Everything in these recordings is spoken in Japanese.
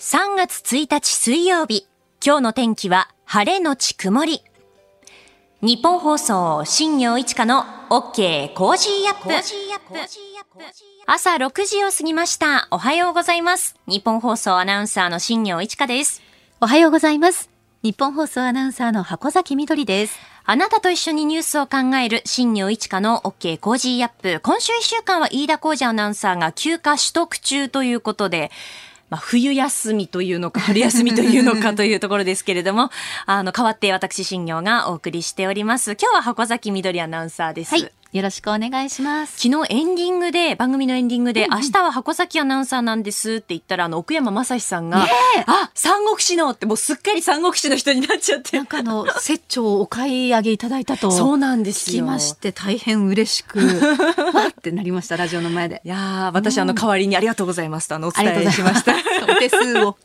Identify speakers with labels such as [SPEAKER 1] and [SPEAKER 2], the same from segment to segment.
[SPEAKER 1] 3月1日水曜日。今日の天気は晴れのち曇り。ニッポン放送、新行市佳の OK Cozy Up。朝6時を過ぎました。おはようございます。ニッポン放送アナウンサーの新行市佳です。
[SPEAKER 2] おはようございます。ニッポン放送アナウンサーの箱崎みどりです。
[SPEAKER 1] あなたと一緒にニュースを考える新業一華の OK コージーアップ。今週1週間は飯田浩司アナウンサーが休暇取得中ということで、まあ、冬休みというのか、春休みというのか というところですけれども、あの、代わって私、新業がお送りしております。今日は箱崎みどりアナウンサーです。
[SPEAKER 2] はい。よろしくお願いします。
[SPEAKER 1] 昨日エンディングで、番組のエンディングで、明日は箱崎アナウンサーなんですって言ったら、あの、奥山正史さんが、あ、三国志のって、もうすっかり三国志の人になっちゃって
[SPEAKER 2] なん。かあの、節調をお買い上げいただいたと。
[SPEAKER 1] そうなんですよ。
[SPEAKER 2] 聞きまして大変嬉しく、わってなりました、ラジオの前で。
[SPEAKER 1] いやー、私、あの、代わりにありがとうございますと、あの、お伝えしました。
[SPEAKER 2] お手数を。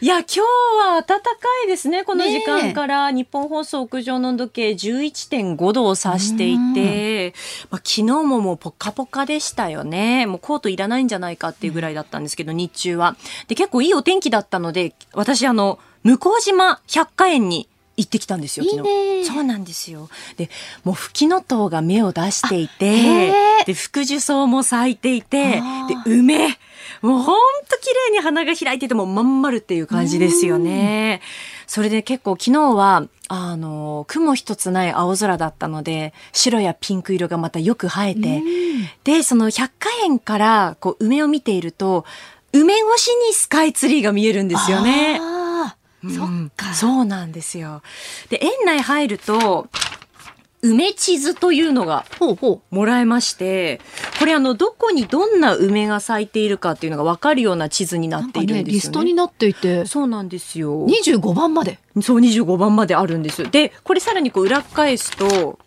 [SPEAKER 1] いや、今日は暖かいですね。この時間から、日本放送屋上の温度計11.5度を指していて、まあ、昨日ももうポカポカでしたよね。もうコートいらないんじゃないかっていうぐらいだったんですけど、日中は。で、結構いいお天気だったので、私、あの、向島百花園に行ってきたんですよ、昨日。そうなんですよ。で、もう吹きの塔が芽を出してい
[SPEAKER 2] へ
[SPEAKER 1] て
[SPEAKER 2] ー、
[SPEAKER 1] で、福寿草も咲いていて
[SPEAKER 2] あ、
[SPEAKER 1] で
[SPEAKER 2] ー、
[SPEAKER 1] 梅。もうほんと綺麗に花が開いててもまん丸っていう感じですよね。それで結構昨日は、あの、雲一つない青空だったので、白やピンク色がまたよく映えて、で、その百花園からこう梅を見ていると、梅越しにスカイツリーが見えるんですよね。
[SPEAKER 2] ああ、そっか。
[SPEAKER 1] うんそうなんですよ。で、園内入ると、梅地図というのが
[SPEAKER 2] ほうほ
[SPEAKER 1] もらえまして、これあの、どこにどんな梅が咲いているかっていうのがわかるような地図に
[SPEAKER 2] う。
[SPEAKER 1] なっているんですよね。
[SPEAKER 2] リストになっていて、
[SPEAKER 1] そうなんですよ。
[SPEAKER 2] 25番まで。
[SPEAKER 1] そう、25番まであるんです。で、これさらにこう裏返すと、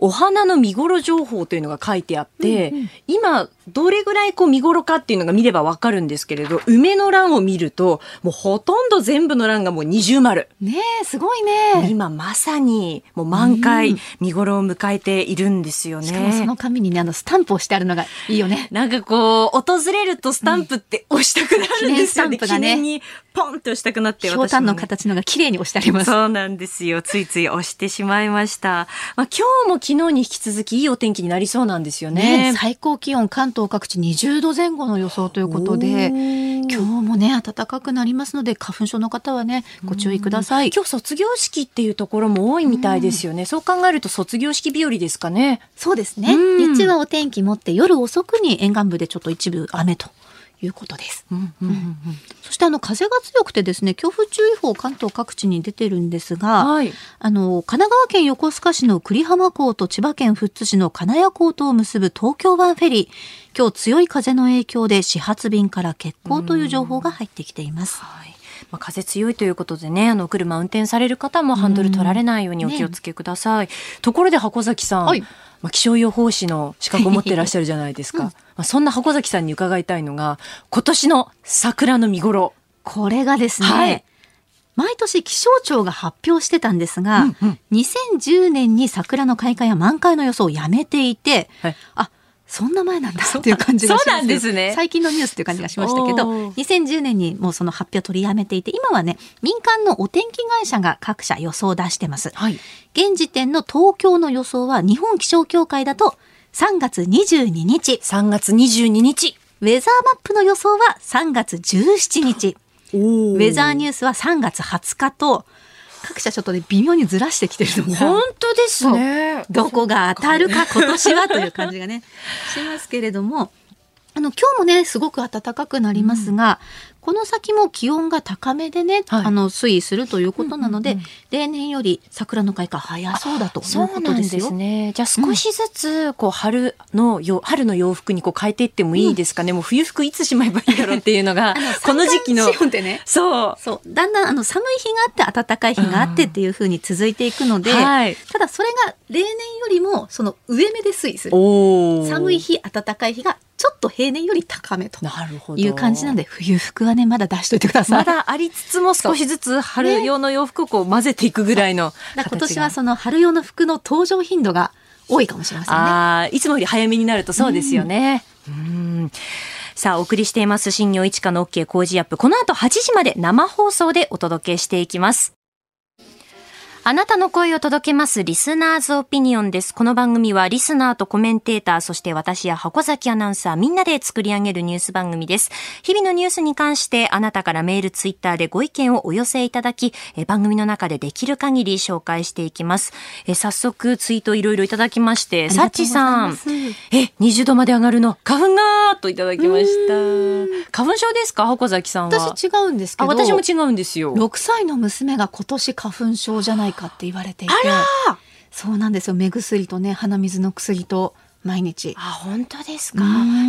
[SPEAKER 1] お花の見頃情報というのが書いてあって、
[SPEAKER 2] うんうん
[SPEAKER 1] 今、どれぐらいこう見頃かっていうのが見ればわかるんですけれど、梅の欄を見ると、もうほとんど全部の欄がもう二重丸。
[SPEAKER 2] ねえ、すごいね。
[SPEAKER 1] 今まさにもう満
[SPEAKER 2] う
[SPEAKER 1] 開
[SPEAKER 2] ん
[SPEAKER 1] 見頃を迎えているんですよね。
[SPEAKER 2] しかもその紙にね、あの、スタンプをしてあるのがいいよね。
[SPEAKER 1] なんかこう、訪れるとスタンプって押したくなるんですよね。
[SPEAKER 2] 記念スタンプがね
[SPEAKER 1] にポンって押したくなって
[SPEAKER 2] ひょうたんの形のが綺麗に押してあります。
[SPEAKER 1] そうなんですよ。ついつい押してしまいました。まあ、今日も昨日に引き続きいいお天気になりそうなんですよね。
[SPEAKER 2] ね、最高気温関東各地20度前後の予想ということで今日もね暖かくなりますので花粉症の方はねご注意ください。
[SPEAKER 1] 今日卒業式っていうところも多いみたいですよね。そう考えると卒業式日和ですかね。
[SPEAKER 2] そうですね。
[SPEAKER 1] うん。
[SPEAKER 2] 日中はお天気持って夜遅くに沿岸部でちょっと一部雨ということです。そしてあの風が強くてですね強風注意報関東各地に出てるんですが、
[SPEAKER 1] はい。
[SPEAKER 2] あの神奈川県横須賀市の栗浜港と千葉県富津市の金谷港とを結ぶ東京湾フェリー今日強い風の影響で始発便から欠航という情報が入ってきています。
[SPEAKER 1] はい。まあ、風強いということでね、あの、車運転される方もハンドル取られないようにお気をつけください。ところで箱崎さん、
[SPEAKER 2] はい
[SPEAKER 1] まあ、気象予報士の資格を持ってらっしゃるじゃないですか。
[SPEAKER 2] うん
[SPEAKER 1] まあ、そんな箱崎さんに伺いたいのが、今年の桜の見頃。
[SPEAKER 2] これがですね、
[SPEAKER 1] はい
[SPEAKER 2] 毎年気象庁が発表してたんですが、
[SPEAKER 1] うんうん
[SPEAKER 2] 2010年に桜の開花や満開の予想をやめていて、
[SPEAKER 1] はい
[SPEAKER 2] あそんな前なんだっていう感じがします。
[SPEAKER 1] そうなんですね。
[SPEAKER 2] 最近のニュースっていう感じがしましたけど
[SPEAKER 1] おー。
[SPEAKER 2] 2010年にもうその発表取りやめていて今はね民間のお天気会社が各社予想を出してます。
[SPEAKER 1] はい。
[SPEAKER 2] 現時点の東京の予想は日本気象協会だと3月22日。
[SPEAKER 1] 3月22日。
[SPEAKER 2] ウェザーマップの予想は3月17日。
[SPEAKER 1] ウ
[SPEAKER 2] ウェザーニ
[SPEAKER 1] ュー
[SPEAKER 2] スは3月20日と、各社ちょっとね、微妙にずらしてきてるの
[SPEAKER 1] 本
[SPEAKER 2] が、
[SPEAKER 1] 当ですね。
[SPEAKER 2] どこが当たるか。今年はという感じがね、しますけれども、あの、今日もね、すごく暖かくなりますが、この先も気温が高めでね、
[SPEAKER 1] はい
[SPEAKER 2] あの、推移するということなので、
[SPEAKER 1] うんうんうん
[SPEAKER 2] 例年より桜の開花早そうだとい
[SPEAKER 1] そうう
[SPEAKER 2] ことですよ。
[SPEAKER 1] すね。じゃあ少しずつ、こう、春のよ、春の洋服にこう変えていってもいいですかね。もう冬服いつしまえばいいだろうっていうのが、この時期の
[SPEAKER 2] ね、
[SPEAKER 1] そう。
[SPEAKER 2] そう。だんだんあの寒い日があって暖かい日があってっていう風に続いていくので、
[SPEAKER 1] はい。
[SPEAKER 2] ただそれが例年よりもその上目で推移する。寒い日、暖かい日がちょっと平年より高めと。いう感じなんで、冬服はね、まだ出しといてください。
[SPEAKER 1] まだありつつも少しずつ春用の洋服をこう混ぜていくぐらいの
[SPEAKER 2] 今年はその春用の服の登場頻度が多いかもしれませんね。
[SPEAKER 1] ああ、いつもより早めになるとそうですよね。うん。さあ、お送りしています新業一課の OK 工事アップ。この後8時まで生放送でお届けしていきます。あなたの声を届けますリスナーズオピニオンです。この番組はリスナーとコメンテーター、そして私や箱崎アナウンサーみんなで作り上げるニュース番組です。日々のニュースに関してあなたからメール、ツイッターでご意見をお寄せいただき、え番組の中でできる限り紹介していきます。え早速ツイートいろいろいただきまして、サッチさん、え、20度まで上がるの、花粉がといただきました。花粉症ですか？箱崎さんは。
[SPEAKER 2] 私違うんですけど。
[SPEAKER 1] 私も違うんですよ。
[SPEAKER 2] 6歳の娘が今年花粉症じゃないかって言われていて。そうなんですよ。目薬とね鼻水の薬と毎日。
[SPEAKER 1] あ本当ですか？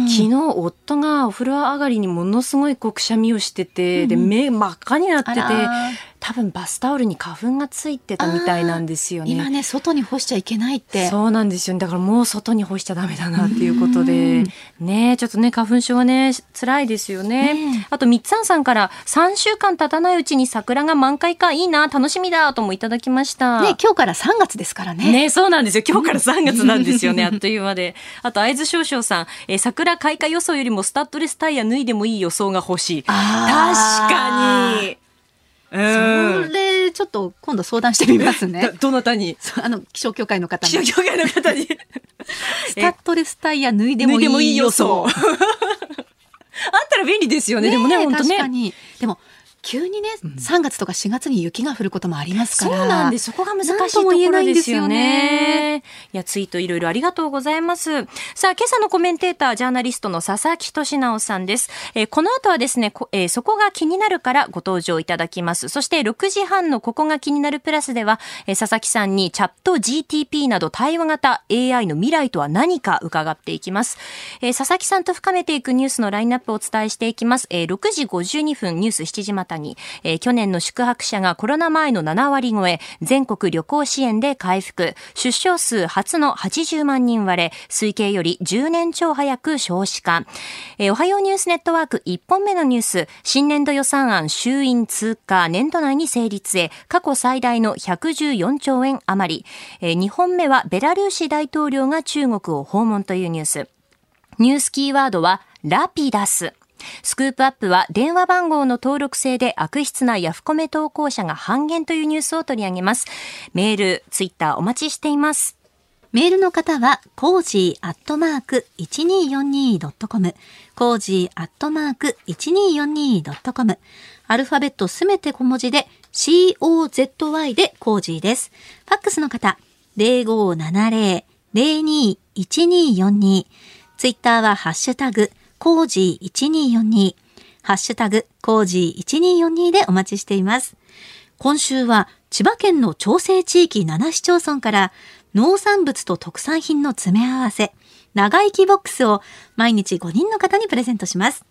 [SPEAKER 1] 昨日夫がお風呂上がりにものすごいこうくしゃみをしてて、うん、で目真っ赤になってて多分バスタオルに花粉がついてたみたいなんですよね。
[SPEAKER 2] 今ね外に干しちゃいけないって
[SPEAKER 1] そうなんですよ、ね、だからもう外に干しちゃダメだなっていうことでねちょっとね花粉症はね辛いですよね。ねあとみっつんさんから3週間経たないうちに桜が満開かいいな楽しみだともいただきました。
[SPEAKER 2] ね今日から3月ですからね。
[SPEAKER 1] ねそうなんですよ今日から3月なんですよね、あっという間で。あと会津少々さん、えー、桜開花予想よりもスタッドレスタイヤ脱いでもいい予想が欲しい。確かに。
[SPEAKER 2] それちょっと今度相談してみますね。
[SPEAKER 1] どなたに？
[SPEAKER 2] あの気象協会の方
[SPEAKER 1] に。気象協会の方に。
[SPEAKER 2] スタッドレスタイヤ脱いでもいい予想。あっ
[SPEAKER 1] たら便利ですよね。でもね本当ね。
[SPEAKER 2] 確かに。でも急にね、うん、3月とか4月に雪が降ることもありますから。
[SPEAKER 1] そうなんです。そこが難しいところですよね。いや、ツイートいろいろありがとうございます。さあ、今朝のコメンテーター、ジャーナリストの佐々木俊直さんです。えー、この後はですね、えー、そこが気になるからご登場いただきます。そして6時半のここが気になるプラスでは、えー、佐々木さんにチャット GTP など対話型 AI の未来とは何か伺っていきます。えー、佐々木さんと深めていくニュースのラインナップをお伝えしていきます。えー、6時52分ニュース7時またに、えー、去年の宿泊者がコロナ前の7割超え、全国旅行支援で回復、出生数初の80万人割れ、推計より10年超早く少子化。えー、おはようニュースネットワーク1本目のニュース、新年度予算案衆院通過年度内に成立へ、過去最大の114兆円余り。えー、2本目はベラルーシ大統領が中国を訪問というニュース。ニュースキーワードはラピダス。スクープアップは電話番号の登録制で悪質なヤフコメ投稿者が半減というニュースを取り上げます。メール、ツイッターお待ちしています。
[SPEAKER 2] メールの方は、 cozy アットマーク 1242.com、 cozy アットマーク 1242.com、アルファベットすべて小文字で、COZY で cozy です。ファックスの方、0570-021242、ツイッターはハッシュタグ、 cozy1242、ハッシュタグ、 cozy1242でお待ちしています。今週は千葉県の長生地域7市町村から農産物と特産品の詰め合わせ、長生きボックスを毎日5人の方にプレゼントします。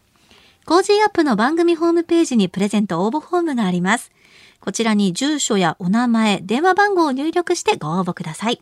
[SPEAKER 2] Cozy Up の番組ホームページにプレゼント応募フォームがあります。こちらに住所やお名前、電話番号を入力してご応募ください。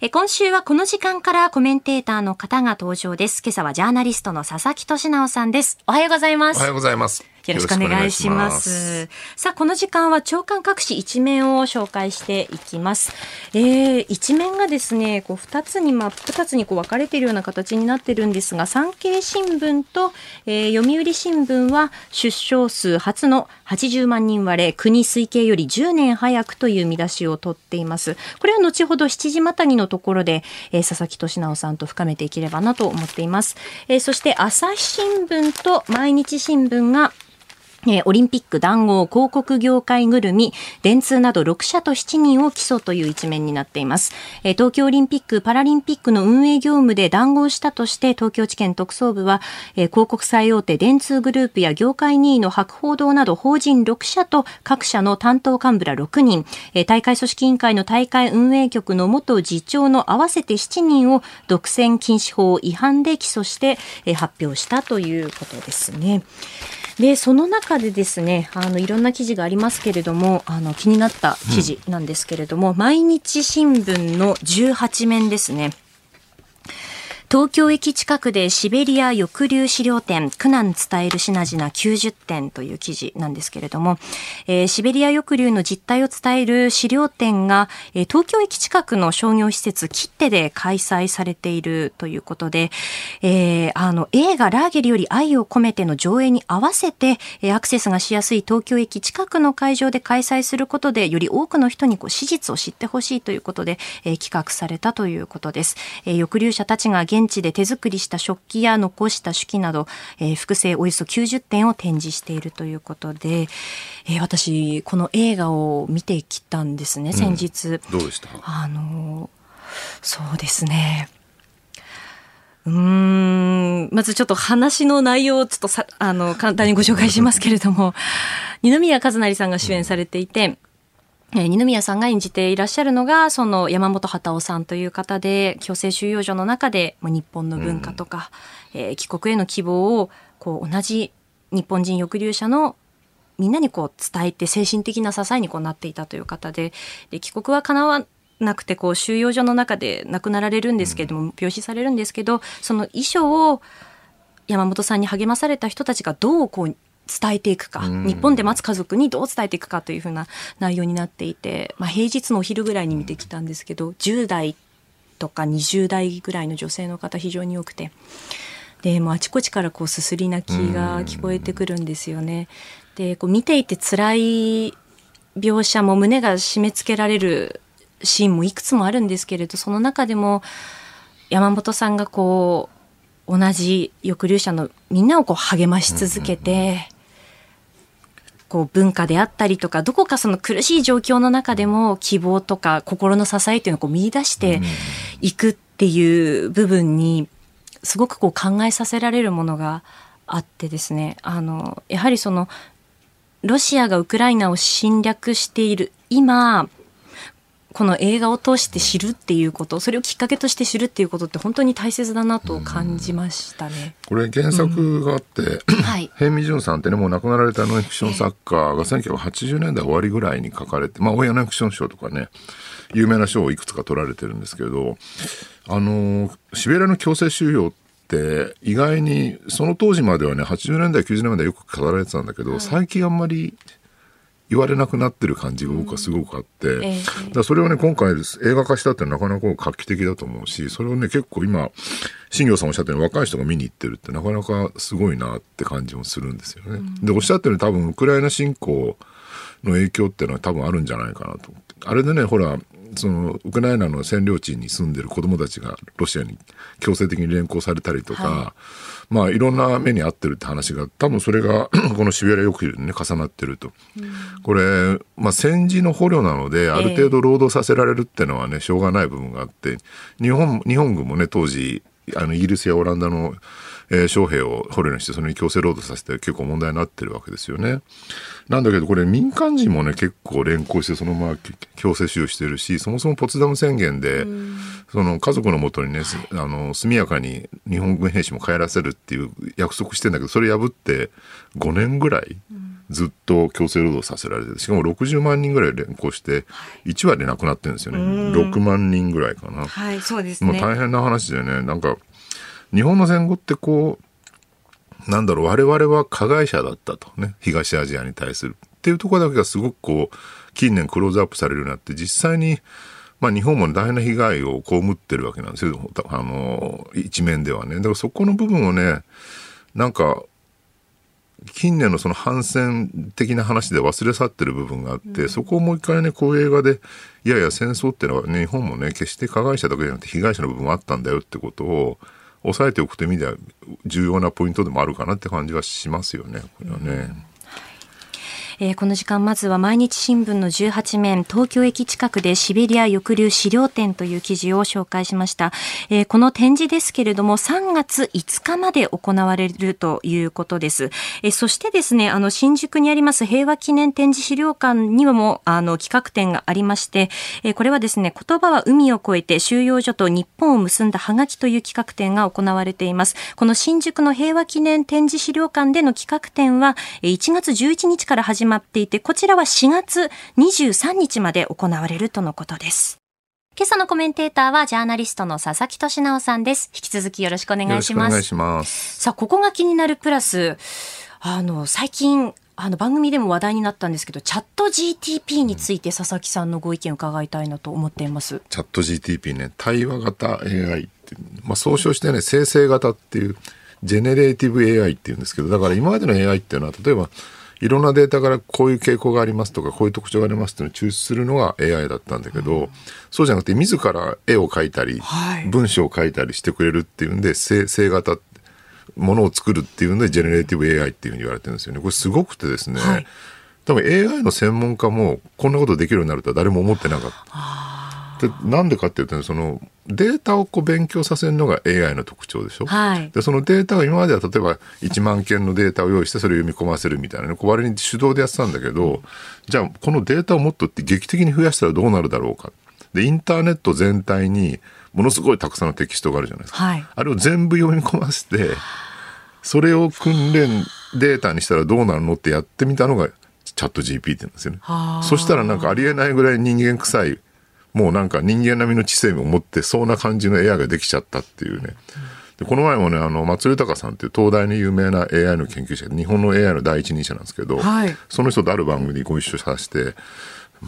[SPEAKER 1] え今週はこの時間からコメンテーターの方が登場です。今朝はジャーナリストの佐々木俊直さんです。おはようございます。
[SPEAKER 3] おはようございます。
[SPEAKER 1] よろしくお願いします。さあ、この時間は長官各紙一面を紹介していきます。えー、一面がですね、こう二つに、まあ、二つにこう分かれているような形になってるんですが、産経新聞と、えー、読売新聞は出生数初の80万人割れ、国推計より10年早くという見出しを取っています。これは後ほど7時またぎのところで、えー、佐々木俊直さんと深めていければなと思っています。えー、そして朝日新聞と毎日新聞がオリンピック談合広告業界ぐるみ、電通など6社と7人を起訴という一面になっています。東京オリンピック・パラリンピックの運営業務で談合したとして東京地検特捜部は、広告最大手電通グループや業界2位の博報堂など法人6社と各社の担当幹部ら6人、大会組織委員会の大会運営局の元次長の合わせて7人を独占禁止法違反で起訴して、発表したということですね。でその中でですねあのいろんな記事がありますけれどもあの気になった記事なんですけれども、うん、毎日新聞の18面ですね。東京駅近くでシベリア抑留資料展、苦難伝える品々90点という記事なんですけれども、えー、シベリア抑留の実態を伝える資料展が、えー、東京駅近くの商業施設切手で開催されているということで、えー、あの映画ラーゲリより愛を込めての上映に合わせて、えー、アクセスがしやすい東京駅近くの会場で開催することで、より多くの人にこう史実を知ってほしいということで、えー、企画されたということです。えー、抑留者たちが現現地で手作りした食器や残した手記など、えー、複製およそ90点を展示しているということで、えー、私この映画を見てきたんですね先日、うん、
[SPEAKER 3] どうでした？
[SPEAKER 1] あのそうですね。うん、まずちょっと話の内容をちょっとさ、あの、簡単にご紹介しますけれども、二宮和也さんが主演されていて、えー、二宮さんが演じていらっしゃるのが、その山本畑夫さんという方で、強制収容所の中で、まあ、日本の文化とか、うん、えー、帰国への希望を、こう、同じ日本人抑留者のみんなにこう伝えて精神的な支えにこうなっていたという方で、で帰国は叶わなくてこう収容所の中で亡くなられるんですけれども、うん、病死されるんですけど、その遺書を山本さんに励まされた人たちがどうこう伝えていくか、日本で待つ家族にどう伝えていくかというふうな内容になっていて、まあ、平日のお昼ぐらいに見てきたんですけど10代とか20代ぐらいの女性の方非常に多くて。でもうあちこちからこうすすり泣きが聞こえてくるんですよね。でこう見ていて辛い描写も胸が締め付けられるシーンもいくつもあるんですけれどその中でも山本さんがこう同じ抑留者のみんなをこう励まし続けて、こう文化であったりとか、どこかその苦しい状況の中でも希望とか心の支えっていうのをこう見出していくっていう部分に、すごくこう考えさせられるものがあってですね、あの、やはりその、ロシアがウクライナを侵略している今、この映画を通して知るっていうことそれをきっかけとして知るっていうことって本当に大切だなと感じましたね。
[SPEAKER 3] これ原作があって、うんはい、平見淳さんってねもう亡くなられたノンフィクション作家が1980年代終わりぐらいに書かれて、まあ、親ノンフィクション賞とかね有名な賞をいくつか取られてるんですけどあのシベリアの強制収容って意外にその当時まではね80年代90年代よく語られてたんだけど、はい、最近あんまり言われなくなってる感じが僕はすごくあって、うんえー、だそれをね今回映画化したってなかなか画期的だと思うしそれをね結構今新業さんおっしゃったように若い人が見に行ってるってなかなかすごいなって感じもするんですよね。うん、でおっしゃったように多分ウクライナ侵攻の影響っていうのは多分あるんじゃないかなと。あれでねほらそのウクライナの占領地に住んでる子供たちがロシアに強制的に連行されたりとか、はい、まあいろんな目に遭ってるって話が多分それがこのシベリア抑留にね重なってると、うん、これ、まあ、戦時の捕虜なのである程度労働させられるっていうのはねしょうがない部分があって日本日本軍もね当時あのイギリスやオランダのえー、将兵を捕虜にしてそれに強制労働させて結構問題になってるわけですよね。なんだけどこれ民間人もね結構連行してそのまま強制収容してるしそもそもポツダム宣言で、その家族のもとにね、あの速やかに日本軍兵士も帰らせるっていう約束してんだけどそれ破って5年ぐらい。ずっと強制労働させられてしかも60万人ぐらい連行して1割なくなってるんですよね、6万人ぐらいかな、
[SPEAKER 1] はいそうですね、
[SPEAKER 3] もう大変な話でねなんか日本の戦後ってこう、なんだろう、我々は加害者だったとね、東アジアに対する。っていうところだけがすごくこう、近年クローズアップされるようになって、実際に、まあ日本も大変な被害を被ってるわけなんですよ。あの、一面ではね。だからそこの部分をね、なんか、近年のその反戦的な話で忘れ去ってる部分があって、うん、そこをもう一回ね、こういう映画で、いやいや戦争っていうのはね、日本もね、決して加害者だけじゃなくて被害者の部分もあったんだよってことを、抑えておくという意味では重要なポイントでもあるかなって感じはしますよね。これはね。
[SPEAKER 1] えー、この時間まずは毎日新聞の18面東京駅近くでシベリア抑留資料展という記事を紹介しました、えー、この展示ですけれども3月5日まで行われるということです、えー、そしてですねあの新宿にあります平和記念展示資料館にもあの企画展がありまして、えー、これはですね言葉は海を越えて収容所と日本を結んだハガキという企画展が行われています。この新宿の平和記念展示資料館での企画展は1月11日から始まっていて、こちらは4月23日まで行われるとのことです。今朝のコメンテーターはジャーナリストの佐々木俊直さんです。引き続きよろしくお願いします。お願いします。さあ、ここが気になるプラス、あの、最近、あの番組でも話題になったんですけど、チャット GTP について佐々木さんのご意見を伺いたいなと思っています。
[SPEAKER 3] Chat GTP ね、対話型 AI って、まあ、総称してね、生成型っていう、 generative AI っていうんですけど、だから今までの AI っていうのは、例えば、いろんなデータからこういう傾向がありますとか、こういう特徴がありますっていうのを抽出するのが AI だったんだけど、うん、そうじゃなくて、自ら絵を描いたり、はい、文章を書いたりしてくれるっていうんで、生成型ものを作るっていうんで、ジェネレーティブ AI っていうふうに言われてるんですよね。これすごくてですね、はい、多分 AI の専門家もこんなことできるようになるとは誰も思ってなかった。でなんでかっていうと、そのデータをこう勉強させるのが AI の特徴でしょ、はい、でそのデータが今までは例えば1万件のデータを用意してそれを読み込ませるみたいな、ね、こう割に手動でやってたんだけどじゃあこのデータをもっと劇的に増やしたらどうなるだろうか。でインターネット全体にものすごいたくさんのテキストがあるじゃないですか、はい、あれを全部読み込ませてそれを訓練データにしたらどうなるのってやってみたのがチャット GPT って言うんですよね。そしたらなんかありえないぐらい人間臭い、もうなんか人間並みの知性を持ってそうな感じの AI ができちゃったっていうね。でこの前もね、あの、松豊さんっていう東大の有名な AI の研究者、日本の AI の第一人者なんですけど、はい、その人とある番組にご一緒させて、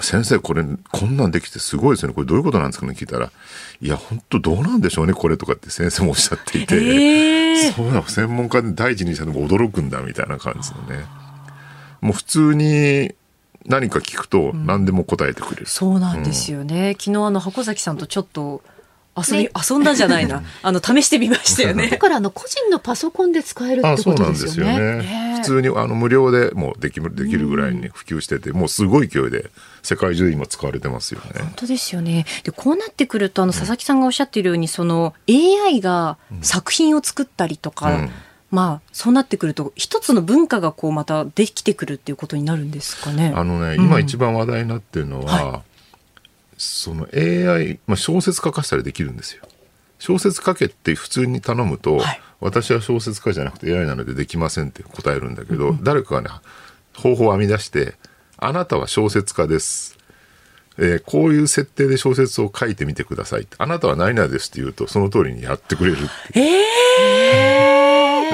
[SPEAKER 3] 先生これこんなんできてすごいですよね。これどういうことなんですかね？聞いたらいや本当どうなんでしょうねこれとかって先生もおっしゃっていて、えー、そうだ専門家で第一人者でも驚くんだみたいな感じのね。もう普通に何か聞くと何でも答えてくれる、うん、
[SPEAKER 1] そうなんですよね、うん、昨日あの箱崎さんとちょっと遊び、ね、遊んだじゃないな。あの、試してみましたよね。
[SPEAKER 2] だから、あの、個人のパソコンで使えるってことですよね。そうなんですよ
[SPEAKER 3] ね。普通に、あの、無料でもできる、できるぐらいに普及してて、もうすごい勢いで、世界中で今使われてますよね。
[SPEAKER 1] 本当ですよね。で、こうなってくると、あの、佐々木さんがおっしゃっているように、その、AI が作品を作ったりとか、うんまあそうなってくると一つの文化がこうまたできてくるっていうことになるんですかね。
[SPEAKER 3] あのね、今一番話題になってるのは、はい、その AI、まあ、小説書かせたりできるんですよ。小説書けって普通に頼むと、はい、私は小説家じゃなくて AI なのでできませんって答えるんだけど、うん、誰かがね、方法を編み出して、あなたは小説家です。えー、こういう設定で小説を書いてみてください。あなたは何々ですって言うと、その通りにやってくれるえー、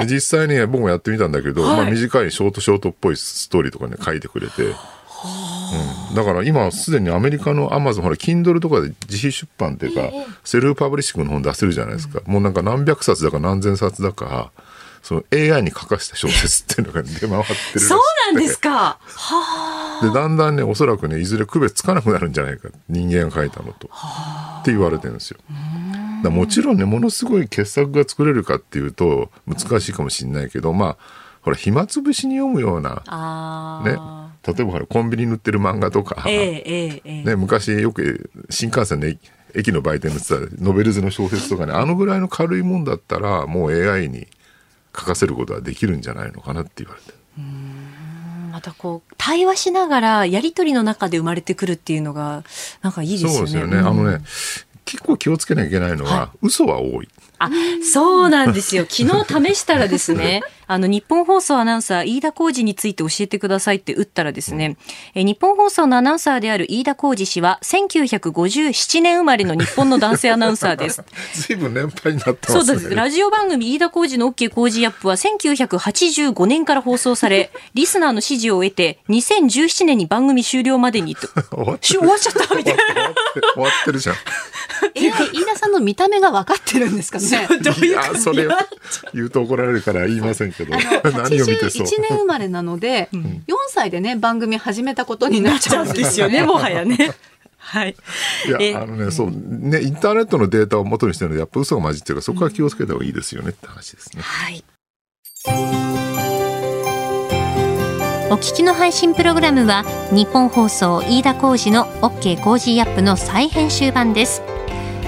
[SPEAKER 3] 実際に僕もやってみたんだけど、はい、まあ短いショートショートっぽいストーリーとかね、書いてくれて、うん、だから今すでにアメリカのアマゾンほら Kindle とかで自費出版っていうか、 self publishing の本出せるじゃないですか、もうなんか何百冊だか何千冊だかその AI に書かせた小説っていうのが出回ってる
[SPEAKER 1] そうなんですか。
[SPEAKER 3] はでだんだんねおそらくねいずれ区別つかなくなるんじゃないか。人間が書いたのと。って言われてるんですよだもちろんねものすごい傑作が作れるかっていうと難しいかもしれないけどまあほら暇つぶしに読むようなね例えばコンビニに売ってる漫画とか、えーえー、ね、昔よく新幹線で駅の売店のってたノベルズの小説とかねあのぐらいの軽いもんだったらもう AI に書かせることはできるんじゃないのかなって言われて。
[SPEAKER 1] またこう対話しながらやり取りの中で生まれてくるっていうのがなんかいいですよね。そうですよね。
[SPEAKER 3] うん、あのね結構気をつけなきゃいけないのは、はい、嘘は多い。
[SPEAKER 1] あ、そうなんですよ。昨日試したらですね、あの、日本放送アナウンサー、飯田浩二について教えてくださいって打ったらですね、え日本放送のアナウンサーである飯田浩二氏は、1957年生まれの日本の男性アナウンサーです。
[SPEAKER 3] 随分年配になってますね。そうです。
[SPEAKER 1] ラジオ番組飯田浩二の OK 工事アップは1985年から放送され、リスナーの支持を得て、2017年に番組終了までにと。終わっちゃったみたいな。
[SPEAKER 3] 終わってるじゃん。
[SPEAKER 2] え、飯田さんの見た目が分かってるんですかね？
[SPEAKER 3] どういうそれ言うと怒られるから言いませんけど。
[SPEAKER 2] 何を見てそう。81年生まれなので、うん、4歳でね、番組始めたことになっちゃうんですよね、もはやね。
[SPEAKER 1] はい。
[SPEAKER 3] いや、あのね、そう、ね、インターネットのデータを元にしてるので、やっぱ嘘が混じってるから、そこは気をつけた方がいいですよねって話ですね。はい。
[SPEAKER 1] お聞きの配信プログラムは日本放送飯田浩司の OK コージーアップの再編集版です。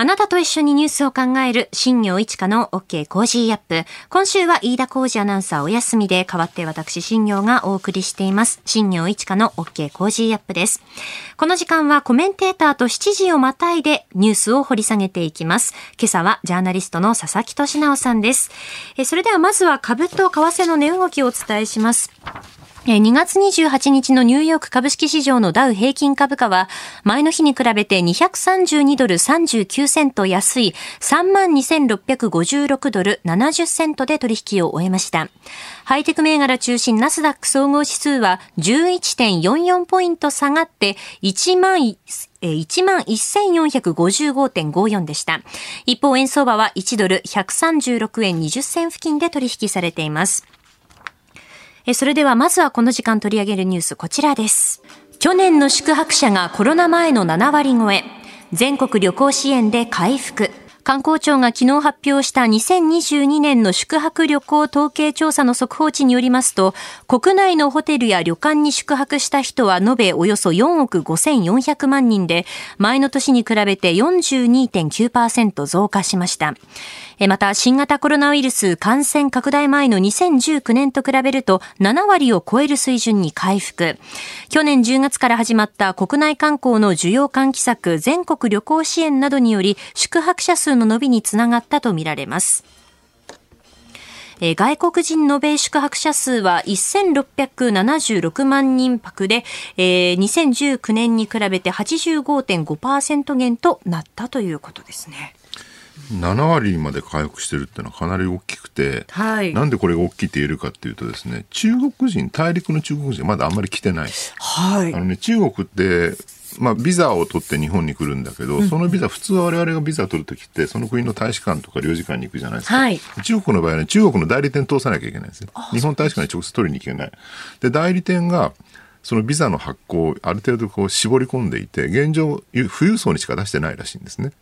[SPEAKER 1] あなたと一緒にニュースを考える新業一華の OK コージーアップ。今週は飯田浩司アナウンサーお休みで代わって私新行がお送りしています。新業一華の OK コージーアップです。この時間はコメンテーターと7時をまたいでニュースを掘り下げていきます。今朝はジャーナリストの佐々木俊直さんです。それではまずは株と為替の値動きをお伝えします。2月28日のニューヨーク株式市場のダウ平均株価は、前の日に比べて232ドル39セント安い32,656ドル70セントで取引を終えました。ハイテク銘柄中心ナスダック総合指数は11.44ポイント下がって1万11,455.54でした。一方、円相場は1ドル136円20銭付近で取引されています。それではまずはこの時間取り上げるニュースこちらです。去年の宿泊者がコロナ前の7割超え、全国旅行支援で回復。観光庁が昨日発表した2022年の宿泊旅行統計調査の速報値によりますと、国内のホテルや旅館に宿泊した人は延べおよそ4億5400万人で、前の年に比べて42.9%増加しました。また、新型コロナウイルス感染拡大前の2019年と比べると7割を超える水準に回復。去年10月から始まった国内観光の需要喚起策全国旅行支援などにより宿泊者数の伸びにつながったとみられます。外国人延べ宿泊者数は1676万人泊で、えー、2019年に比べて85.5%減となったということですね。
[SPEAKER 3] 7割まで回復してるっていうのはかなり大きくて、はい、なんでこれが大きいって言えるかっていうとですね中国人大陸の中国人まだあんまり来てない、はい、あのね、中国ってまあ、ビザを取って日本に来るんだけど、うん、そのビザ、普通は我々がビザを取るときって、その国の大使館とか領事館に行くじゃないですか。はい、中国の場合はね、中国の代理店通さなきゃいけないんですよ。日本大使館に直接取りに行けない。で、代理店が、そのビザの発行をある程度こう絞り込んでいて現状富裕層にしか出してないらしいんですね。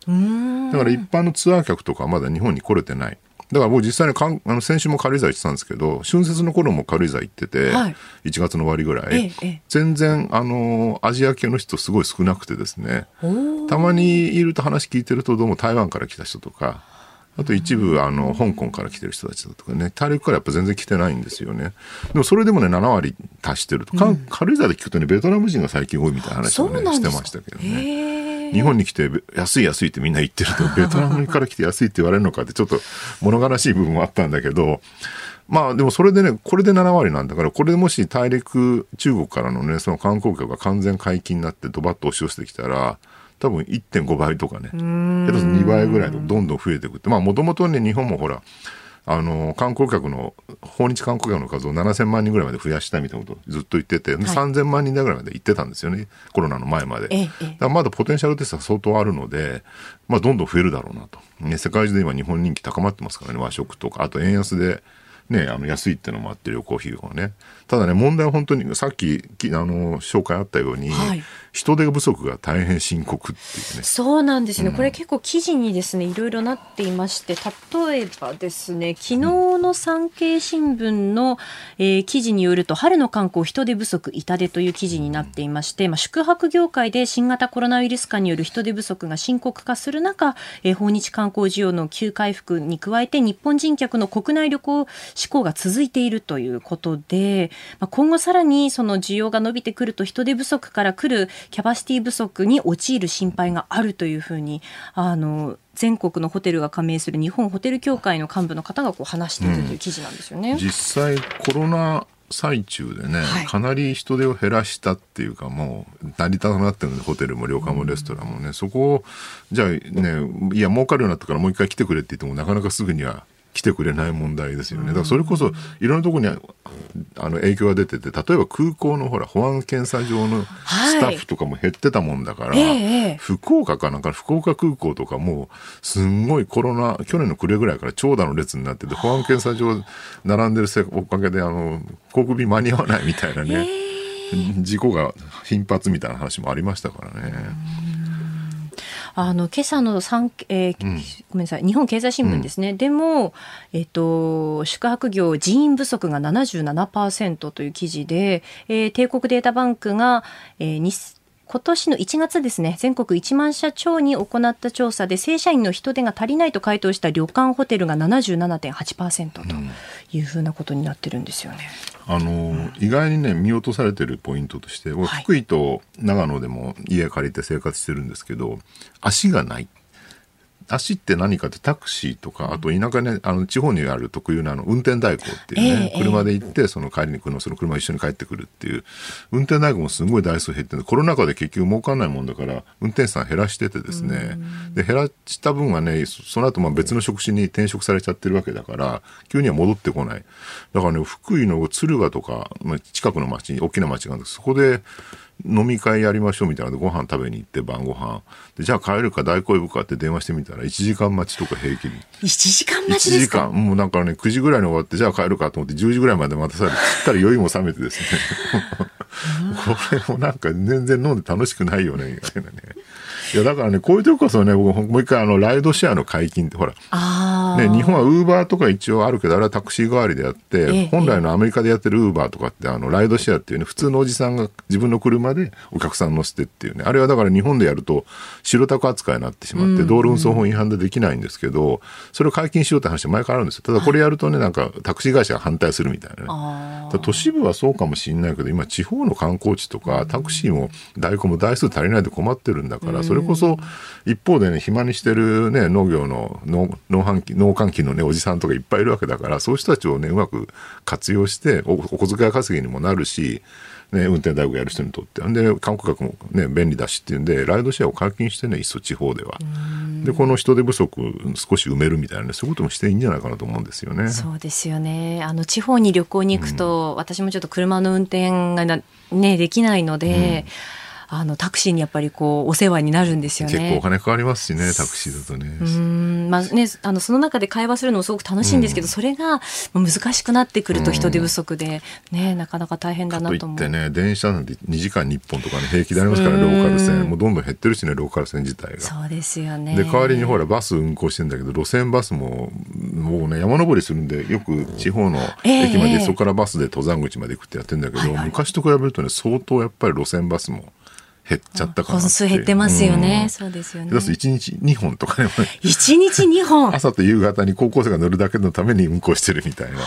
[SPEAKER 3] だから一般のツアー客とかはまだ日本に来れてない。だから僕実際にかんあの先週も軽井沢行ってたんですけど春節の頃も軽井沢行ってて、はい、1月の終わりぐらい、ええ、全然あのアジア系の人すごい少なくてですね。たまにいると話聞いてるとどうも台湾から来た人とかあと一部、あの、香港から来てる人たちだとかね、大陸からやっぱ全然来てないんですよね。でもそれでもね、7割達してると。うん、軽井沢で聞くとね、ベトナム人が最近多いみたいな話をね、してましたけどね。日本に来て安い安いってみんな言ってると、ベトナムから来て安いって言われるのかってちょっと物悲しい部分もあったんだけど、まあでもそれでね、これで7割なんだから、これでもし大陸、中国からのね、その観光客が完全解禁になってドバッと押し寄せてきたら、多分1.5倍とかね、下手す2倍ぐらいとどんどん増えていくって、まあもともとね、日本もほら、あの観光客の訪日観光客の数を7000万人ぐらいまで増やしたいみたいなことをずっと言ってて、はい、3000万人ぐらいまで行ってたんですよね。コロナの前まで、だからまだポテンシャルテストは相当あるので、まあ、どんどん増えるだろうなと、ね、世界中で今日本人気高まってますからね。和食とかあと円安でね、あの安いっていうのもあって旅行費用がね。ただね、問題は本当にさっきあの紹介あったように、はい、人手不足が大変深刻っていうね。
[SPEAKER 4] そうなんですね、うん、これ結構記事にですね、いろいろなっていまして、例えばですね、昨日の産経新聞の、えー、記事によると、春の観光人手不足痛手という記事になっていまして、まあ、宿泊業界で新型コロナウイルス化による人手不足が深刻化する中、えー、訪日観光需要の急回復に加えて、日本人客の国内旅行志向が続いているということで、まあ、今後さらにその需要が伸びてくると人手不足から来るキャパシティ不足に陥る心配があるというふうにあの全国のホテルが加盟する日本ホテル協会の幹部の方がこう話しているという記事なんですよね。
[SPEAKER 3] うん、実際コロナ最中でね、はい、かなり人手を減らしたっていうかもう成り立たなくなってるのでホテルも旅館もレストランもね、うん、そこをじゃあねいや儲かるようになったからもう一回来てくれって言ってもなかなかすぐには来てくれない問題ですよね。だからそれこそいろんなところにあの影響が出てて例えば空港のほら保安検査場のスタッフとかも減ってたもんだから、はい、福岡かなんか福岡空港とかもすんごいコロナ去年の暮れぐらいから長蛇の列になってて保安検査場並んでるおかげであの航空便間に合わないみたいなね事故が頻発みたいな話もありましたからね。
[SPEAKER 1] あの今朝の産、えー、うん、ごめんなさい。日本経済新聞ですね、うん、でも、えっと、宿泊業人員不足が77%という記事で、えー、帝国データバンクが、えー、今年の1月ですね、全国1万社超に行った調査で、正社員の人手が足りないと回答した旅館、ホテルが77.8%というふうなことになってるんですよね。
[SPEAKER 3] うん、あの、うん、意外にね、見落とされてるポイントとして、福井と長野でも家借りて生活してるんですけど、足がない。足って何かってタクシーとか、あと田舎ね、あの地方にある特有なあの運転代行っていうね、えー、車で行って、その帰りに来るの、その車一緒に帰ってくるっていう、運転代行もすごい台数減ってコロナ禍で結局儲かんないもんだから、運転手さん減らしててですね、で、減らした分はね、その後まあ別の職種に転職されちゃってるわけだから、急には戻ってこない。だからね、福井の敦賀とか、まあ、近くの町、大きな町があるんですそこで、飲み会やりましょうみたいなのでご飯食べに行って晩ご飯。でじゃあ帰るか代行呼ぶかって電話してみたら1時間待ちとか平気に。
[SPEAKER 1] 1時間待ちですか
[SPEAKER 3] ？1時間。もうなんかね9時ぐらいに終わってじゃあ帰るかと思って10時ぐらいまで待たされてったら酔いも覚めてですね。これもなんか全然飲んで楽しくないよねみたいなね。いやだからねこういう時こそね僕もう一回あのライドシェアの解禁ってほらね、日本はウーバーとか一応あるけどあれはタクシー代わりであって、本来のアメリカでやってるウーバーとかってあのライドシェアっていうね普通のおじさんが自分の車でお客さん乗せてっていうねあれはだから日本でやると白タク扱いになってしまって道路運送法違反でできないんですけどそれを解禁しようって話は前からあるんですよただこれやるとねなんかタクシー会社が反対するみたいなね。都市部はそうかもしれないけど今地方の観光地とかタクシーも代行も台数足りないで困ってるんだからそれこそ一方でね暇にしてるね農業の農農販機農閑期のねおじさんとかいっぱいいるわけだからそういう人たちをねうまく活用してお小遣い稼ぎにもなるしね、運転代行やる人にとって。で、観光客もね、便利だしっていうんで、ライドシェアを解禁してね、いっそ地方では。で、この人手不足少し埋めるみたいなね、そういうこともしていいんじゃないかなと思うんですよね。
[SPEAKER 1] そうですよね。あの、地方に旅行に行くと、うん、私もちょっと車の運転がね、できないので、うんあのタクシーにやっぱりこうお世話になるんですよね。
[SPEAKER 3] 結構お金かかりますしねタクシーだとね。
[SPEAKER 1] うんまあねあのその中で会話するのもすごく楽しいんですけど、うん、それが難しくなってくると人手不足で、ねなかなか大変だなと思う。
[SPEAKER 3] とね電車なんて2時間に1本とかね平気でありますからローカル線もうどんどん減ってるしねローカル線自体が。
[SPEAKER 1] そうですよね。
[SPEAKER 3] で代わりにほらバス運行してんだけど路線バスももうね山登りするんでよく地方の駅まで、えー、そこからバスで登山口まで行くってやってんだけど、はいはい、昔と比べるとね相当やっぱり路線バスも。減っちゃったかな
[SPEAKER 1] 本数減ってますよね、うん、そうですよね。
[SPEAKER 3] 1日2本とかね
[SPEAKER 1] 1日2本。
[SPEAKER 3] 朝と夕方に高校生が乗るだけのために運行してるみたいな。